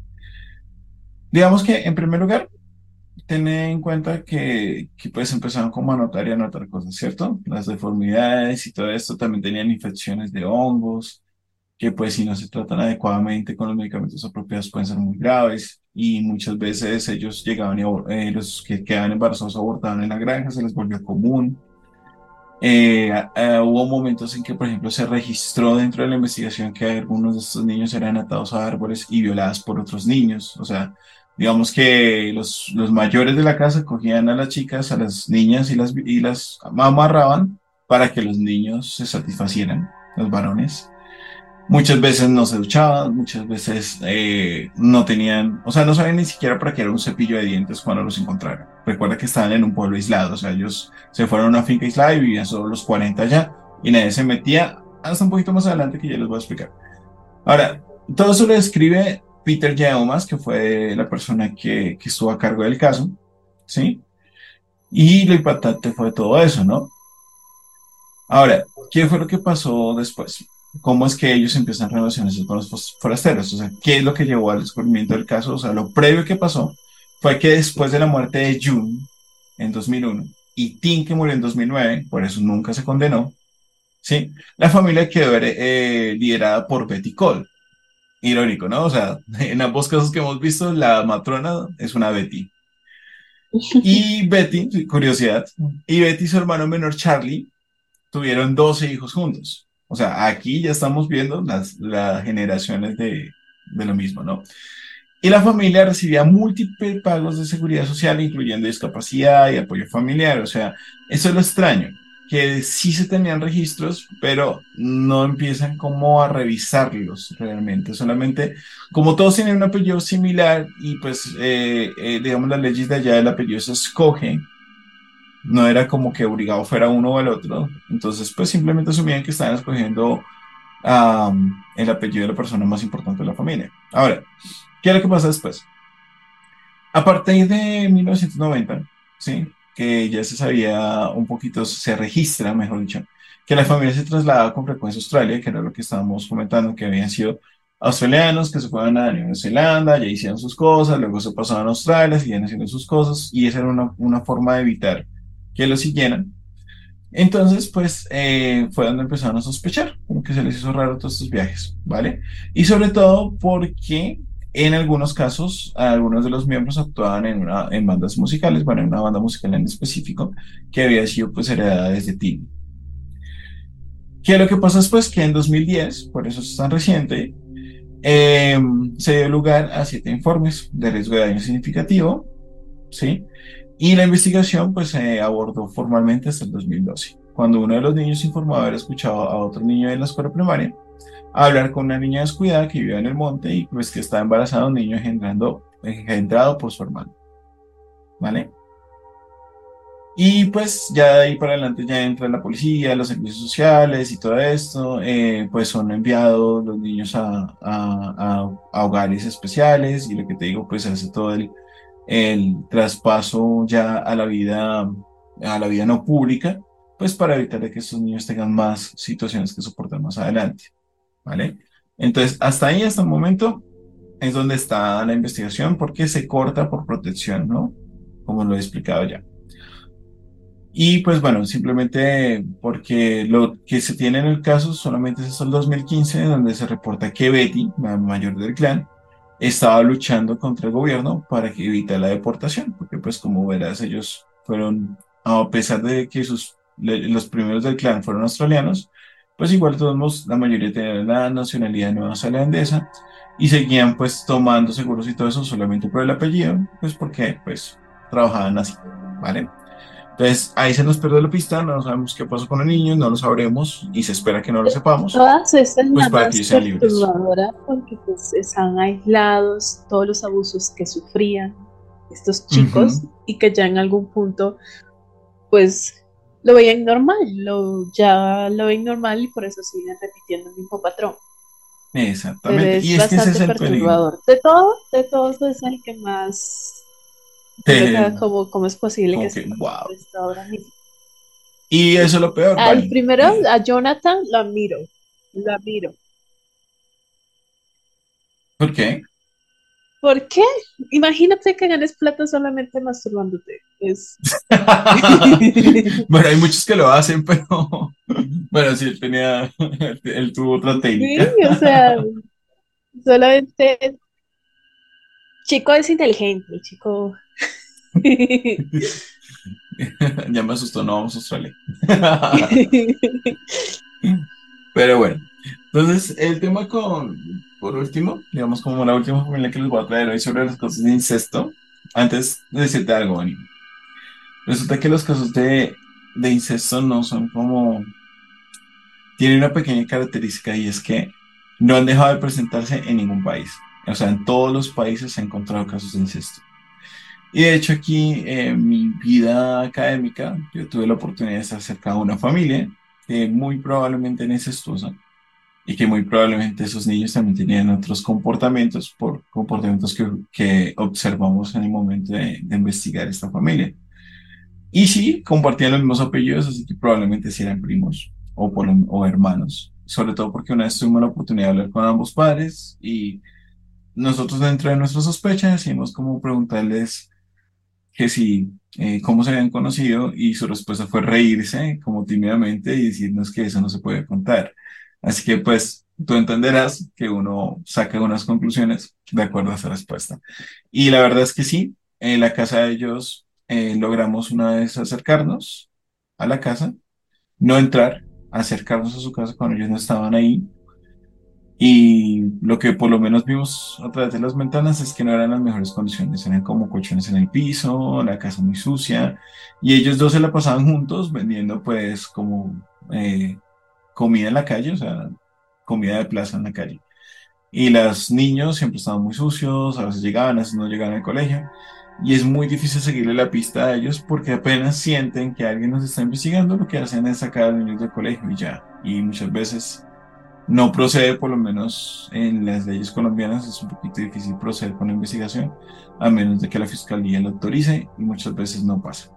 Digamos que en primer lugar, ten en cuenta que, que, pues empezaron como a notar y a notar cosas, ¿cierto? Las deformidades y todo esto también tenían infecciones de hongos, que pues si no se tratan adecuadamente con los medicamentos apropiados pueden ser muy graves y muchas veces ellos llegaban y eh, los que quedaban embarazados abortaban en la granja, se les volvió común. Eh, hubo momentos en que, por ejemplo, se registró dentro de la investigación que algunos de estos niños eran atados a árboles y violados por otros niños. O sea, digamos que los, los mayores de la casa cogían a las chicas, a las niñas y las, y las amarraban para que los niños se satisfacieran, los varones Muchas veces no se duchaban, muchas veces eh, no tenían, o sea, no sabían ni siquiera para qué era un cepillo de dientes cuando los encontraron. Recuerda que estaban en un pueblo aislado, o sea, ellos se fueron a una finca aislada y vivían solo los 40 allá y nadie se metía hasta un poquito más adelante que ya les voy a explicar. Ahora, todo eso lo describe Peter Yeomas, que fue la persona que, que estuvo a cargo del caso, ¿sí? Y lo impactante fue todo eso, ¿no? Ahora, ¿qué fue lo que pasó después? Cómo es que ellos empiezan relaciones con los forasteros, o sea, qué es lo que llevó al descubrimiento del caso, o sea, lo previo que pasó fue que después de la muerte de June en 2001 y Tim que murió en 2009, por eso nunca se condenó, ¿sí? La familia quedó eh, liderada por Betty Cole. Irónico, ¿no? O sea, en ambos casos que hemos visto, la matrona es una Betty. Y Betty, curiosidad, y Betty y su hermano menor Charlie tuvieron 12 hijos juntos. O sea, aquí ya estamos viendo las, las generaciones de, de lo mismo, ¿no? Y la familia recibía múltiples pagos de seguridad social, incluyendo discapacidad y apoyo familiar. O sea, eso es lo extraño, que sí se tenían registros, pero no empiezan como a revisarlos realmente. Solamente, como todos tienen un apellido similar y pues, eh, eh, digamos, las leyes de allá, el apellido se escoge, no era como que obligado fuera uno o el otro. Entonces, pues simplemente asumían que estaban escogiendo el apellido de la persona más importante de la familia. Ahora, ¿qué es lo que pasa después? A partir de 1990, ¿sí? que ya se sabía un poquito, se registra, mejor dicho, que la familia se trasladaba con frecuencia a Australia, que era lo que estábamos comentando, que habían sido australianos que se fueron a Nueva Zelanda, ya hicieron sus cosas, luego se pasaban a Australia, seguían haciendo sus cosas, y esa era una, una forma de evitar que lo siguieran. Entonces, pues eh, fue donde empezaron a sospechar, como que se les hizo raro todos estos viajes, ¿vale? Y sobre todo porque en algunos casos, algunos de los miembros actuaban en, una, en bandas musicales, bueno, en una banda musical en específico, que había sido pues heredada desde Tim. ¿Qué es lo que pasa después? Que en 2010, por eso es tan reciente, eh, se dio lugar a siete informes de riesgo de daño significativo, ¿sí? Y la investigación pues se abordó formalmente hasta el 2012, cuando uno de los niños informaba haber escuchado a otro niño en la escuela primaria hablar con una niña descuidada que vivía en el monte y pues que estaba embarazada un niño engendrando, engendrado por su hermano. ¿Vale? Y pues ya de ahí para adelante ya entra la policía, los servicios sociales y todo esto, eh, pues son enviados los niños a, a, a, hogares especiales y lo que te digo, pues hace todo el, el traspaso ya a la vida, a la vida no pública, pues para evitar que estos niños tengan más situaciones que soportar más adelante, ¿vale? Entonces, hasta ahí, hasta el momento, es donde está la investigación, porque se corta por protección, ¿no? Como lo he explicado ya. Y pues bueno, simplemente porque lo que se tiene en el caso solamente es el 2015, donde se reporta que Betty, la mayor del clan, estaba luchando contra el gobierno para que evite la deportación, porque pues como verás ellos fueron, a pesar de que sus, los primeros del clan fueron australianos, pues igual todos la mayoría tenían la nacionalidad neozelandesa y seguían pues tomando seguros y todo eso solamente por el apellido, pues porque pues trabajaban así, ¿vale? Entonces ahí se nos perdió la pista, no sabemos qué pasó con el niño, no lo sabremos y se espera que no lo sepamos. Todas estas pues para que sean libres. porque pues están aislados, todos los abusos que sufrían estos chicos y que ya en algún punto pues lo veían normal, lo, ya lo ven normal y por eso siguen repitiendo el mismo patrón. Exactamente. y es que ese es el perturbador. De todo, de todos es el que más ¿Cómo, es posible que, se wow. ahora mismo? Y eso es lo peor. Al primero, a Jonathan lo admiro. Lo admiro. ¿Por qué? ¿Por qué? Imagínate que ganes plata solamente masturbándote. Es... bueno, hay muchos que lo hacen, pero bueno, sí, él tenía, él tuvo otra técnica. Sí, o sea, solamente chico es inteligente, el chico ya me asustó, no vamos a Australia. Pero bueno, entonces el tema con, por último, digamos como la última familia que les voy a traer hoy sobre las cosas de incesto, antes de decirte algo, Ani. Resulta que los casos de, de incesto no son como... Tienen una pequeña característica y es que no han dejado de presentarse en ningún país. O sea, en todos los países se han encontrado casos de incesto. Y de hecho aquí en mi vida académica yo tuve la oportunidad de estar cerca de una familia que muy probablemente incestuosa y que muy probablemente esos niños también tenían otros comportamientos por comportamientos que, que observamos en el momento de, investigar esta familia. Y sí, compartían los mismos apellidos, así que probablemente sí eran primos o, por, o hermanos. Sobre todo porque una vez tuvimos la oportunidad de hablar con ambos padres y nosotros dentro de nuestra sospecha decimos como preguntarles que si, eh, cómo se habían conocido y su respuesta fue reírse como tímidamente y decirnos que eso no se puede contar. Así que pues tú entenderás que uno saca unas conclusiones de acuerdo a esa respuesta. Y la verdad es que sí, en la casa de ellos eh, logramos una vez acercarnos a la casa, no entrar, acercarnos a su casa cuando ellos no estaban ahí. Y lo que por lo menos vimos a través de las ventanas es que no eran las mejores condiciones, eran como colchones en el piso, la casa muy sucia, y ellos dos se la pasaban juntos vendiendo pues como eh, comida en la calle, o sea, comida de plaza en la calle. Y los niños siempre estaban muy sucios, a veces llegaban, a veces no llegaban al colegio. Y es muy difícil seguirle la pista a ellos porque apenas sienten que alguien nos está investigando, lo que hacen es sacar a los niños del colegio y ya. Y muchas veces no procede, por lo menos en las leyes colombianas, es un poquito difícil proceder con la investigación, a menos de que la fiscalía lo autorice y muchas veces no pasa.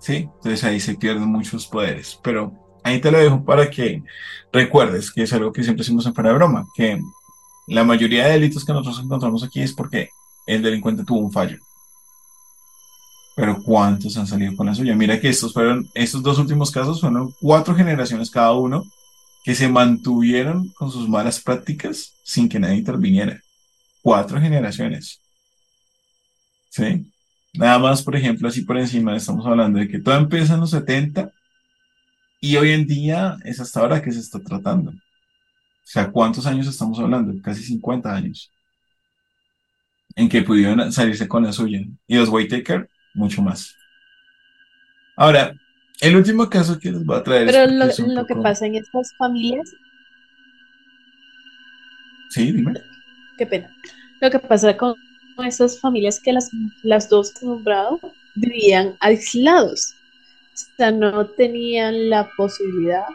¿Sí? Entonces ahí se pierden muchos poderes. Pero ahí te lo dejo para que recuerdes que es algo que siempre decimos en fuera de broma, que la mayoría de delitos que nosotros encontramos aquí es porque el delincuente tuvo un fallo. Pero ¿cuántos han salido con la suya? Mira que estos fueron, estos dos últimos casos fueron cuatro generaciones cada uno que se mantuvieron con sus malas prácticas sin que nadie interviniera. Cuatro generaciones. ¿Sí? Nada más, por ejemplo, así por encima estamos hablando de que todo empieza en los 70 y hoy en día es hasta ahora que se está tratando. O sea, ¿cuántos años estamos hablando? Casi 50 años. En que pudieron salirse con la suya. Y los Whitaker, mucho más. Ahora, el último caso que les voy a traer. Pero lo, que pasa en estas familias. Sí, dime. Qué pena. Lo que pasa con estas familias que las, las dos que nombrado vivían aislados. O sea, no tenían la posibilidad,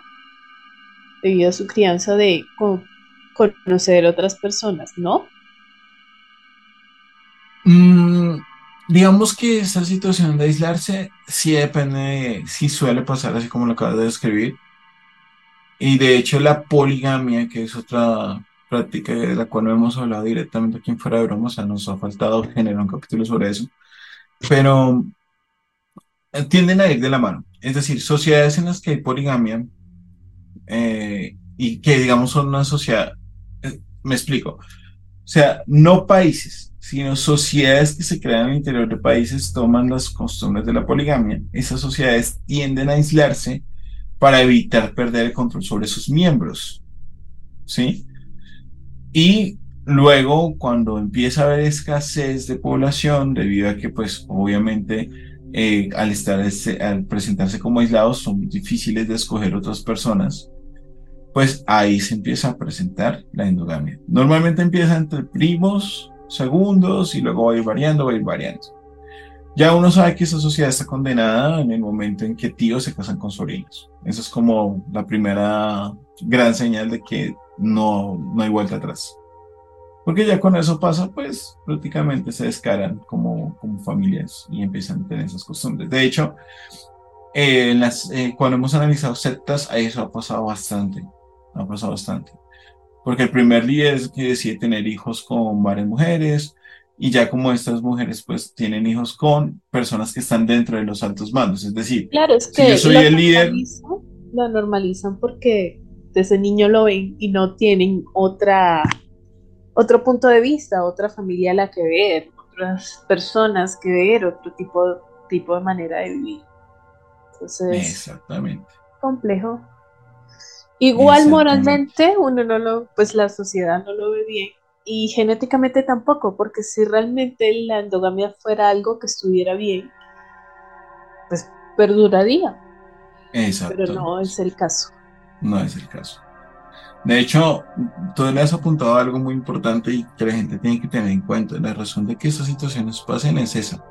debido a su crianza, de conocer otras personas, ¿no? Mm, digamos que esta situación de aislarse sí depende, sí suele pasar así como lo acabas de describir. Y de hecho la poligamia, que es otra práctica de la cual no hemos hablado directamente aquí en Fuera de Broma, o sea, nos ha faltado generar un capítulo sobre eso. Pero eh, tienden a ir de la mano. Es decir, sociedades en las que hay poligamia eh, y que digamos son una sociedad, eh, me explico, o sea, no países, sino sociedades que se crean el interior de países toman las costumbres de la poligamia. Esas sociedades tienden a aislarse para evitar perder el control sobre sus miembros. ¿Sí? Y luego, cuando empieza a haber escasez de población, debido a que, pues, obviamente, eh, al, estar, al presentarse como aislados son difíciles de escoger otras personas, pues ahí se empieza a presentar la endogamia. Normalmente empieza entre primos, segundos y luego va a ir variando, va a ir variando. Ya uno sabe que esa sociedad está condenada en el momento en que tíos se casan con sobrinos. Esa es como la primera gran señal de que no, no hay vuelta atrás. Porque ya con eso pasa, pues prácticamente se descaran como, como familias y empiezan a tener esas costumbres. De hecho, eh, eh, cuando hemos analizado sectas, eso ha pasado bastante. Ha pasado bastante. Porque el primer líder es que decide tener hijos con varias mujeres, y ya como estas mujeres pues tienen hijos con personas que están dentro de los altos mandos, es decir, claro, es que si yo soy el líder... Lo normalizan porque desde niño lo ven y no tienen otra otro punto de vista, otra familia a la que ver, otras personas que ver, otro tipo, tipo de manera de vivir. Entonces, Exactamente. Complejo. Igual moralmente uno no lo, pues la sociedad no lo ve bien y genéticamente tampoco, porque si realmente la endogamia fuera algo que estuviera bien, pues perduraría. Exacto. Pero no es el caso. No es el caso. De hecho, tú le has apuntado a algo muy importante y que la gente tiene que tener en cuenta. La razón de que estas situaciones pasen es esa.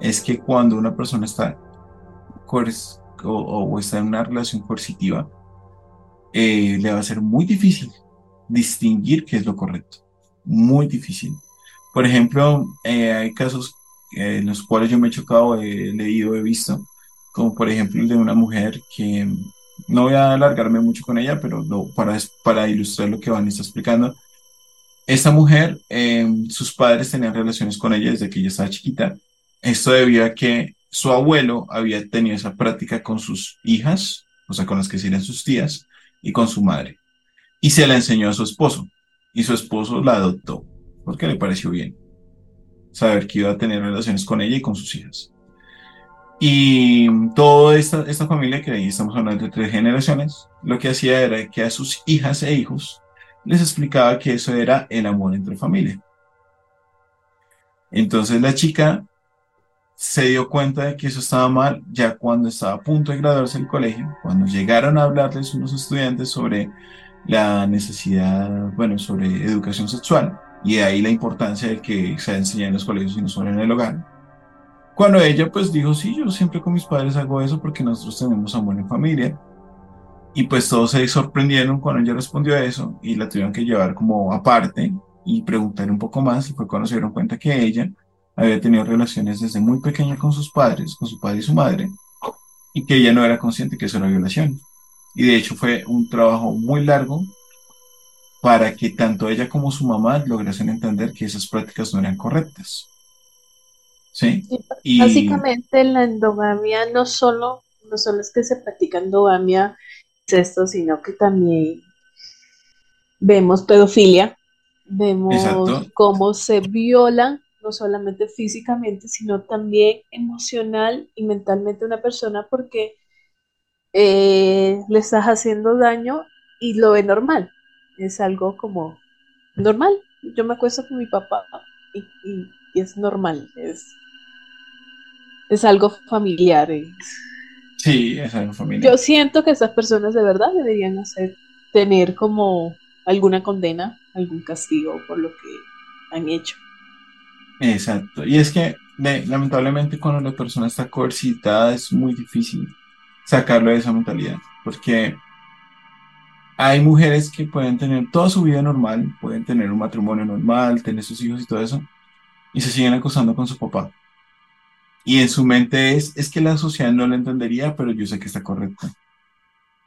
Es que cuando una persona está o, está en una relación coercitiva, eh, le va a ser muy difícil distinguir qué es lo correcto. Muy difícil. Por ejemplo, eh, hay casos en los cuales yo me he chocado, he leído, he visto, como por ejemplo el de una mujer que no voy a alargarme mucho con ella, pero para, para ilustrar lo que Van está explicando. Esta mujer, em, sus padres tenían relaciones con ella desde que ella estaba chiquita Esto debido a que su abuelo había tenido esa práctica con sus hijas, o sea, con las que serían sus tías, y con su madre. Y se la enseñó a su esposo. Y su esposo la adoptó, porque le pareció bien saber que iba a tener relaciones con ella y con sus hijas. Y toda esta, esta familia, que ahí estamos hablando de tres generaciones, lo que hacía era que a sus hijas e hijos les explicaba que eso era el amor entre familia. Entonces la chica se dio cuenta de que eso estaba mal ya cuando estaba a punto de graduarse del colegio, cuando llegaron a hablarles unos estudiantes sobre la necesidad, bueno, sobre educación sexual y de ahí la importancia de que se enseñe en los colegios y no solo en el hogar. Cuando ella pues dijo, sí, yo siempre con mis padres hago eso porque nosotros tenemos amor en familia. Y pues todos se sorprendieron cuando ella respondió a eso y la tuvieron que llevar como aparte y preguntar un poco más y fue cuando se dieron cuenta que ella había tenido relaciones desde muy pequeña con sus padres, con su padre y su madre, y que ella no era consciente que eso era violación. Y de hecho fue un trabajo muy largo para que tanto ella como su mamá lograsen entender que esas prácticas no eran correctas. ¿Sí? Y... Básicamente la endogamia no solo, no solo es que se practica endogamia, esto, sino que también vemos pedofilia, vemos cómo se viola no solamente físicamente, sino también emocional y mentalmente una persona porque eh, le estás haciendo daño y lo ve normal. Es algo como normal. Yo me acuesto con mi papá y, es normal. Es, es algo familiar. sí, es algo familiar. Yo siento que esas personas de verdad deberían hacer, tener como alguna condena, algún castigo por lo que han hecho. Exacto. Y es que lamentablemente cuando la persona está coercitada es muy difícil sacarlo de esa mentalidad, porque hay mujeres que pueden tener toda su vida normal, pueden tener un matrimonio normal, tener sus hijos y todo eso, y se siguen acosando con su papá. Y en su mente es, es que la sociedad no lo entendería, pero yo sé que está correcto.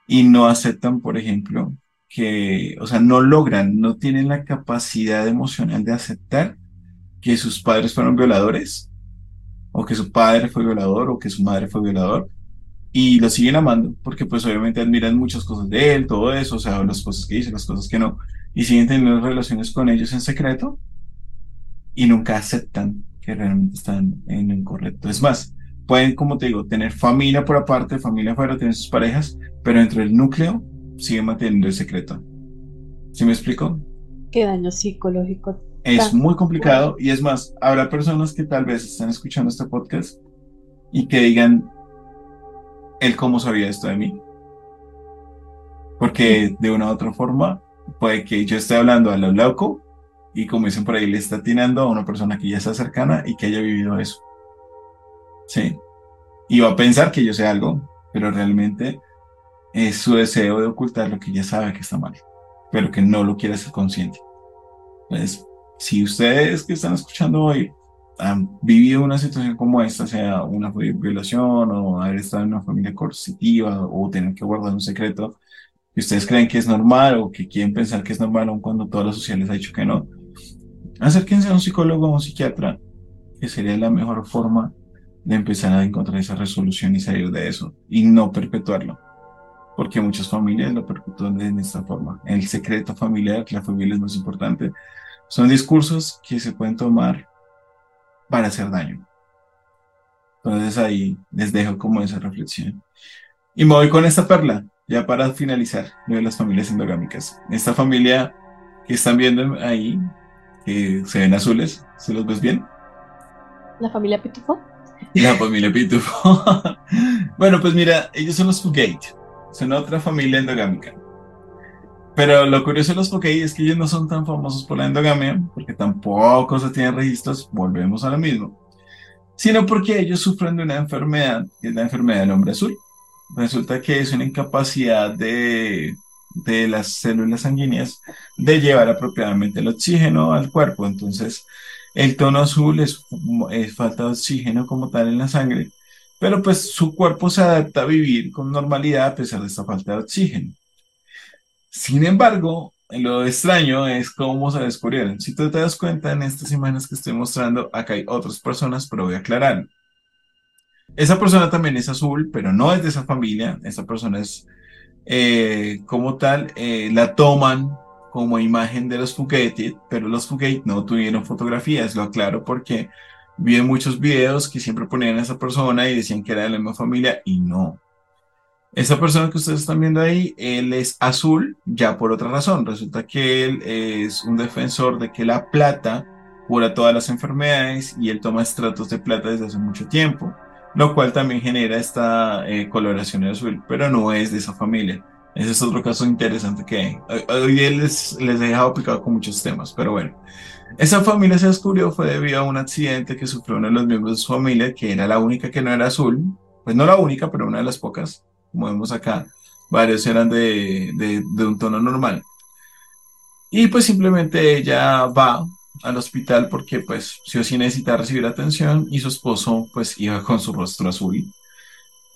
Y no aceptan, por ejemplo, que, o sea, no logran, no tienen la capacidad emocional de aceptar que sus padres fueron violadores, o que su padre fue violador, o que su madre fue violador, y lo siguen amando, porque pues obviamente admiran muchas cosas de él, todo eso, o sea, las cosas que dice, las cosas que no, y siguen teniendo relaciones con ellos en secreto, y nunca aceptan que realmente están en lo incorrecto. Es más, pueden, como te digo, tener familia por aparte, familia afuera, tener sus parejas, pero entre el núcleo siguen manteniendo el secreto. ¿Sí me explico? Qué daño psicológico es muy complicado y es más, habrá personas que tal vez están escuchando este podcast y que digan, él cómo sabía esto de mí. Porque de una u otra forma puede que yo esté hablando a lo loco y como dicen por ahí, le está atinando a una persona que ya está cercana y que haya vivido eso. Sí. Y va a pensar que yo sé algo, pero realmente es su deseo de ocultar lo que ya sabe que está mal, pero que no lo quiere ser consciente. Entonces, si ustedes que están escuchando hoy han vivido una situación como esta, sea una violación o haber estado en una familia coercitiva o tener que guardar un secreto, que ustedes creen que es normal o que quieren pensar que es normal aun cuando toda la sociedad les ha dicho que no, acérquense a un psicólogo o un psiquiatra, que sería la mejor forma de empezar a encontrar esa resolución y salir de eso y no perpetuarlo. Porque muchas familias lo perpetúan de esta forma. El secreto familiar, la familia es más importante, son discursos que se pueden tomar para hacer daño. Entonces ahí les dejo como esa reflexión. Y me voy con esta perla, ya para finalizar, de las familias endogámicas. Esta familia que están viendo ahí, que se ven azules, ¿se los ves bien? La familia Pitufo. La familia Pitufo. bueno, pues mira, ellos son los Fugate, son otra familia endogámica. Pero lo curioso de los Pokey es que ellos no son tan famosos por la endogamia, porque tampoco se tienen registros, volvemos a lo mismo, sino porque ellos sufren de una enfermedad, que es la enfermedad del hombre azul. Resulta que es una incapacidad de, de las células sanguíneas de llevar apropiadamente el oxígeno al cuerpo. Entonces, el tono azul es, es falta de oxígeno como tal en la sangre, pero pues su cuerpo se adapta a vivir con normalidad a pesar de esta falta de oxígeno. Sin embargo, lo extraño es cómo se descubrieron. Si tú te das cuenta en estas imágenes que estoy mostrando, acá hay otras personas, pero voy a aclarar. Esa persona también es azul, pero no es de esa familia. Esa persona es eh, como tal, eh, la toman como imagen de los Fugate, pero los Fugate no tuvieron fotografías, lo aclaro porque vi en muchos videos que siempre ponían a esa persona y decían que era de la misma familia y no. Esa persona que ustedes están viendo ahí, él es azul ya por otra razón. Resulta que él es un defensor de que la plata cura todas las enfermedades y él toma estratos de plata desde hace mucho tiempo, lo cual también genera esta eh, coloración azul, pero no es de esa familia. Ese es otro caso interesante que. Hoy les, les he dejado picado con muchos temas, pero bueno. Esa familia se descubrió fue debido a un accidente que sufrió uno de los miembros de su familia, que era la única que no era azul, pues no la única, pero una de las pocas, como vemos acá, varios eran de, de, un tono normal. Y pues simplemente ella va al hospital porque pues sí o sí necesita recibir atención y su esposo pues iba con su rostro azul,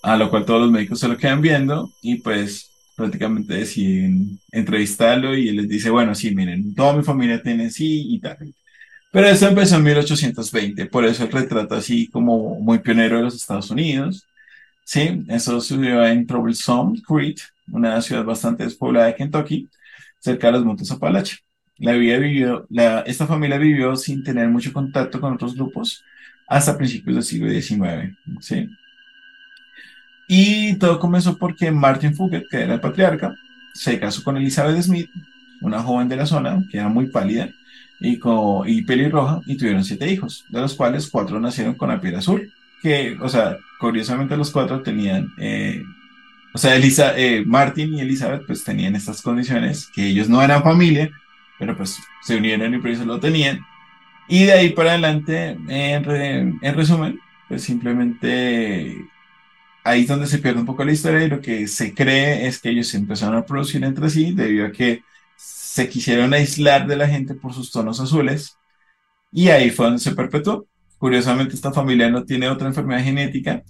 a lo cual todos los médicos se lo quedan viendo y pues prácticamente deciden entrevistarlo y él les dice, bueno, sí, miren, toda mi familia tiene sí y tal. Pero eso empezó en 1820, por eso el retrato así como muy pionero de los Estados Unidos. Sí, eso sucedió en Troublesome Creek, una ciudad bastante despoblada de Kentucky, cerca de los montes Apalache. La había vivido, la, esta familia vivió sin tener mucho contacto con otros grupos hasta principios del siglo XIX. ¿sí? Y todo comenzó porque Martin Fugger, que era el patriarca, se casó con Elizabeth Smith, una joven de la zona que era muy pálida y, y pelirroja, y tuvieron siete hijos, de los cuales cuatro nacieron con la piel azul. Que, o sea, curiosamente los cuatro tenían, eh, o sea, Elisa, eh, Martin y Elizabeth pues tenían estas condiciones, que ellos no eran familia, pero pues se unieron y por eso lo tenían. Y de ahí para adelante, en, en resumen, pues simplemente ahí es donde se pierde un poco la historia y lo que se cree es que ellos empezaron a producir entre sí debido a que se quisieron aislar de la gente por sus tonos azules y ahí fue donde se perpetuó. Curiosamente esta familia no tiene otra enfermedad genética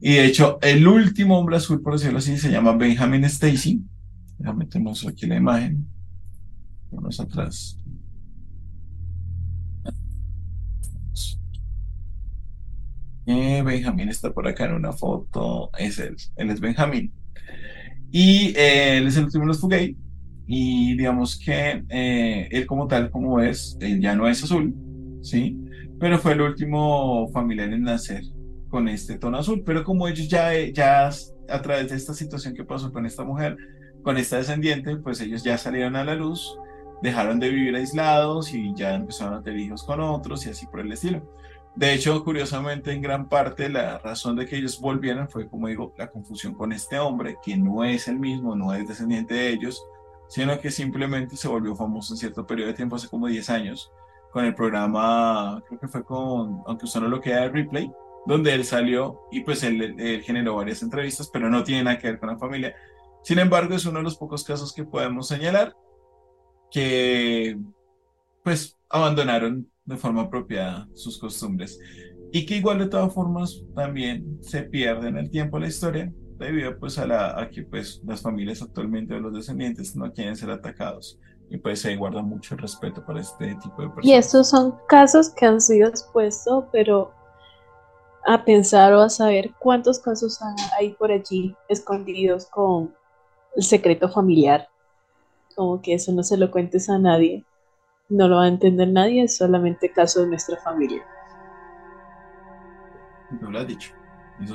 y de hecho el último hombre azul, por decirlo así, se llama Benjamin Stacy. Déjame aquí la imagen. Vamos atrás. Eh, Benjamín está por acá en una foto, es él, él es Benjamín. Y eh, él es el último de los Fugate. Y digamos que eh, él como tal, como es, ya no es azul, ¿sí? Pero fue el último familiar en nacer con este tono azul. Pero como ellos ya, ya a través de esta situación que pasó con esta mujer, con esta descendiente, pues ellos ya salieron a la luz, dejaron de vivir aislados y ya empezaron a tener hijos con otros y así por el estilo. De hecho, curiosamente, en gran parte la razón de que ellos volvieran fue, como digo, la confusión con este hombre, que no es el mismo, no es descendiente de ellos, sino que simplemente se volvió famoso en cierto periodo de tiempo, hace como 10 años, con el programa, creo que fue con, aunque usted no lo queda, de Replay, donde él salió y pues él, él, generó varias entrevistas, pero no tiene nada que ver con la familia. Sin embargo, es uno de los pocos casos que podemos señalar que pues abandonaron de forma apropiada sus costumbres. Y que igual de todas formas también se pierde en el tiempo la historia debido pues a, la, a que pues las familias actualmente de los descendientes no quieren ser atacados y pues se guarda mucho respeto para este tipo de personas. Y estos son casos que han sido expuestos, pero a pensar o a saber cuántos casos hay por allí escondidos con el secreto familiar, como que eso no se lo cuentes a nadie no lo va a entender nadie, es solamente caso de nuestra familia. No lo ha dicho.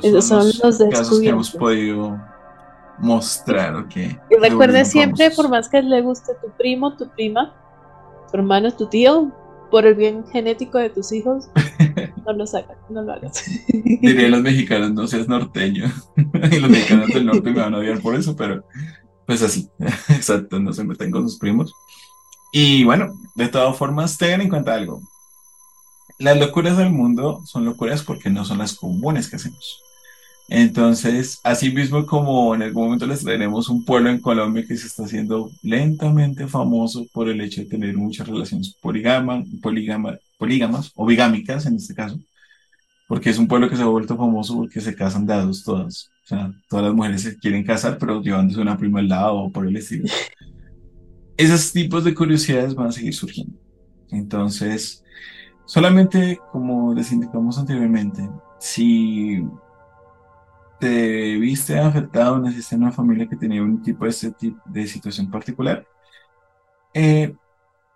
Esos, son, los, casos que hemos podido mostrar, ¿ok? Y recuerde siempre, por más que le guste tu primo, tu prima, tu hermano, tu tío, por el bien genético de tus hijos, no lo hagas, no lo hagas. Dirían los mexicanos, no seas norteño. y los mexicanos del norte me van a odiar por eso, pero pues así, exacto, no se meten con sus primos. Y bueno, de todas formas, tengan en cuenta algo. Las locuras del mundo son locuras porque no son las comunes que hacemos. Entonces, así mismo como en algún momento les traeremos un pueblo en Colombia que se está haciendo lentamente famoso por el hecho de tener muchas relaciones polígamas o bigámicas en este caso, porque es un pueblo que se ha vuelto famoso porque se casan dados todas. O sea, todas las mujeres se quieren casar, pero llevándose una prima al lado o por el estilo. esos tipos de curiosidades van a seguir surgiendo. Entonces, solamente como les indicamos anteriormente, si te viste afectado, en una familia que tenía un tipo de, tipo de situación particular, eh,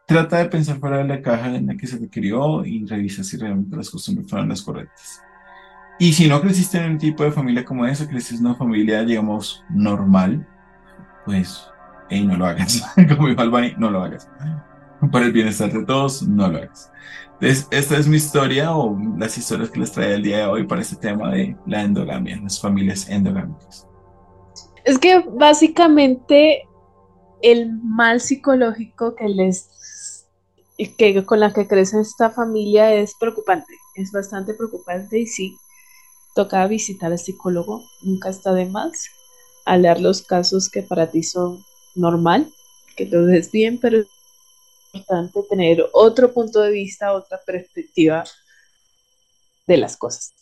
trata de pensar fuera de la caja en la que se te crió y revisa si realmente las costumbres fueron las correctas. Y si no creciste en un tipo de familia como esa, creciste en una familia, digamos, normal, pues, hey, no lo hagas. como dijo Albani, no lo hagas. Para el bienestar de todos, no lo hagas. Entonces, esta es mi historia o las historias que les trae el día de hoy para este tema de la endogamia, las familias endogámicas. Es que básicamente el mal psicológico que les que con la que crece esta familia es preocupante, es bastante preocupante y sí, toca visitar al psicólogo, nunca está de más hablar los casos que para ti son normal, que todo es bien, pero es importante tener otro punto de vista, otra perspectiva de las cosas.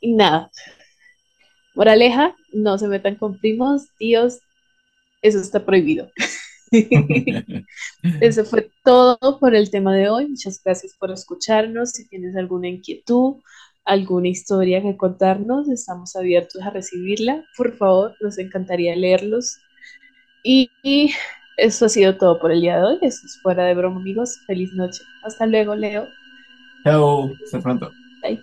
Y nada, moraleja, no se metan con primos, tíos, eso está prohibido. Eso fue todo por el tema de hoy. Muchas gracias por escucharnos. Si tienes alguna inquietud, alguna historia que contarnos, estamos abiertos a recibirla. Por favor, nos encantaría leerlos. Y, eso ha sido todo por el día de hoy. Eso es fuera de broma, amigos. Feliz noche. Hasta luego, Leo. Chao. Hasta pronto. Bye.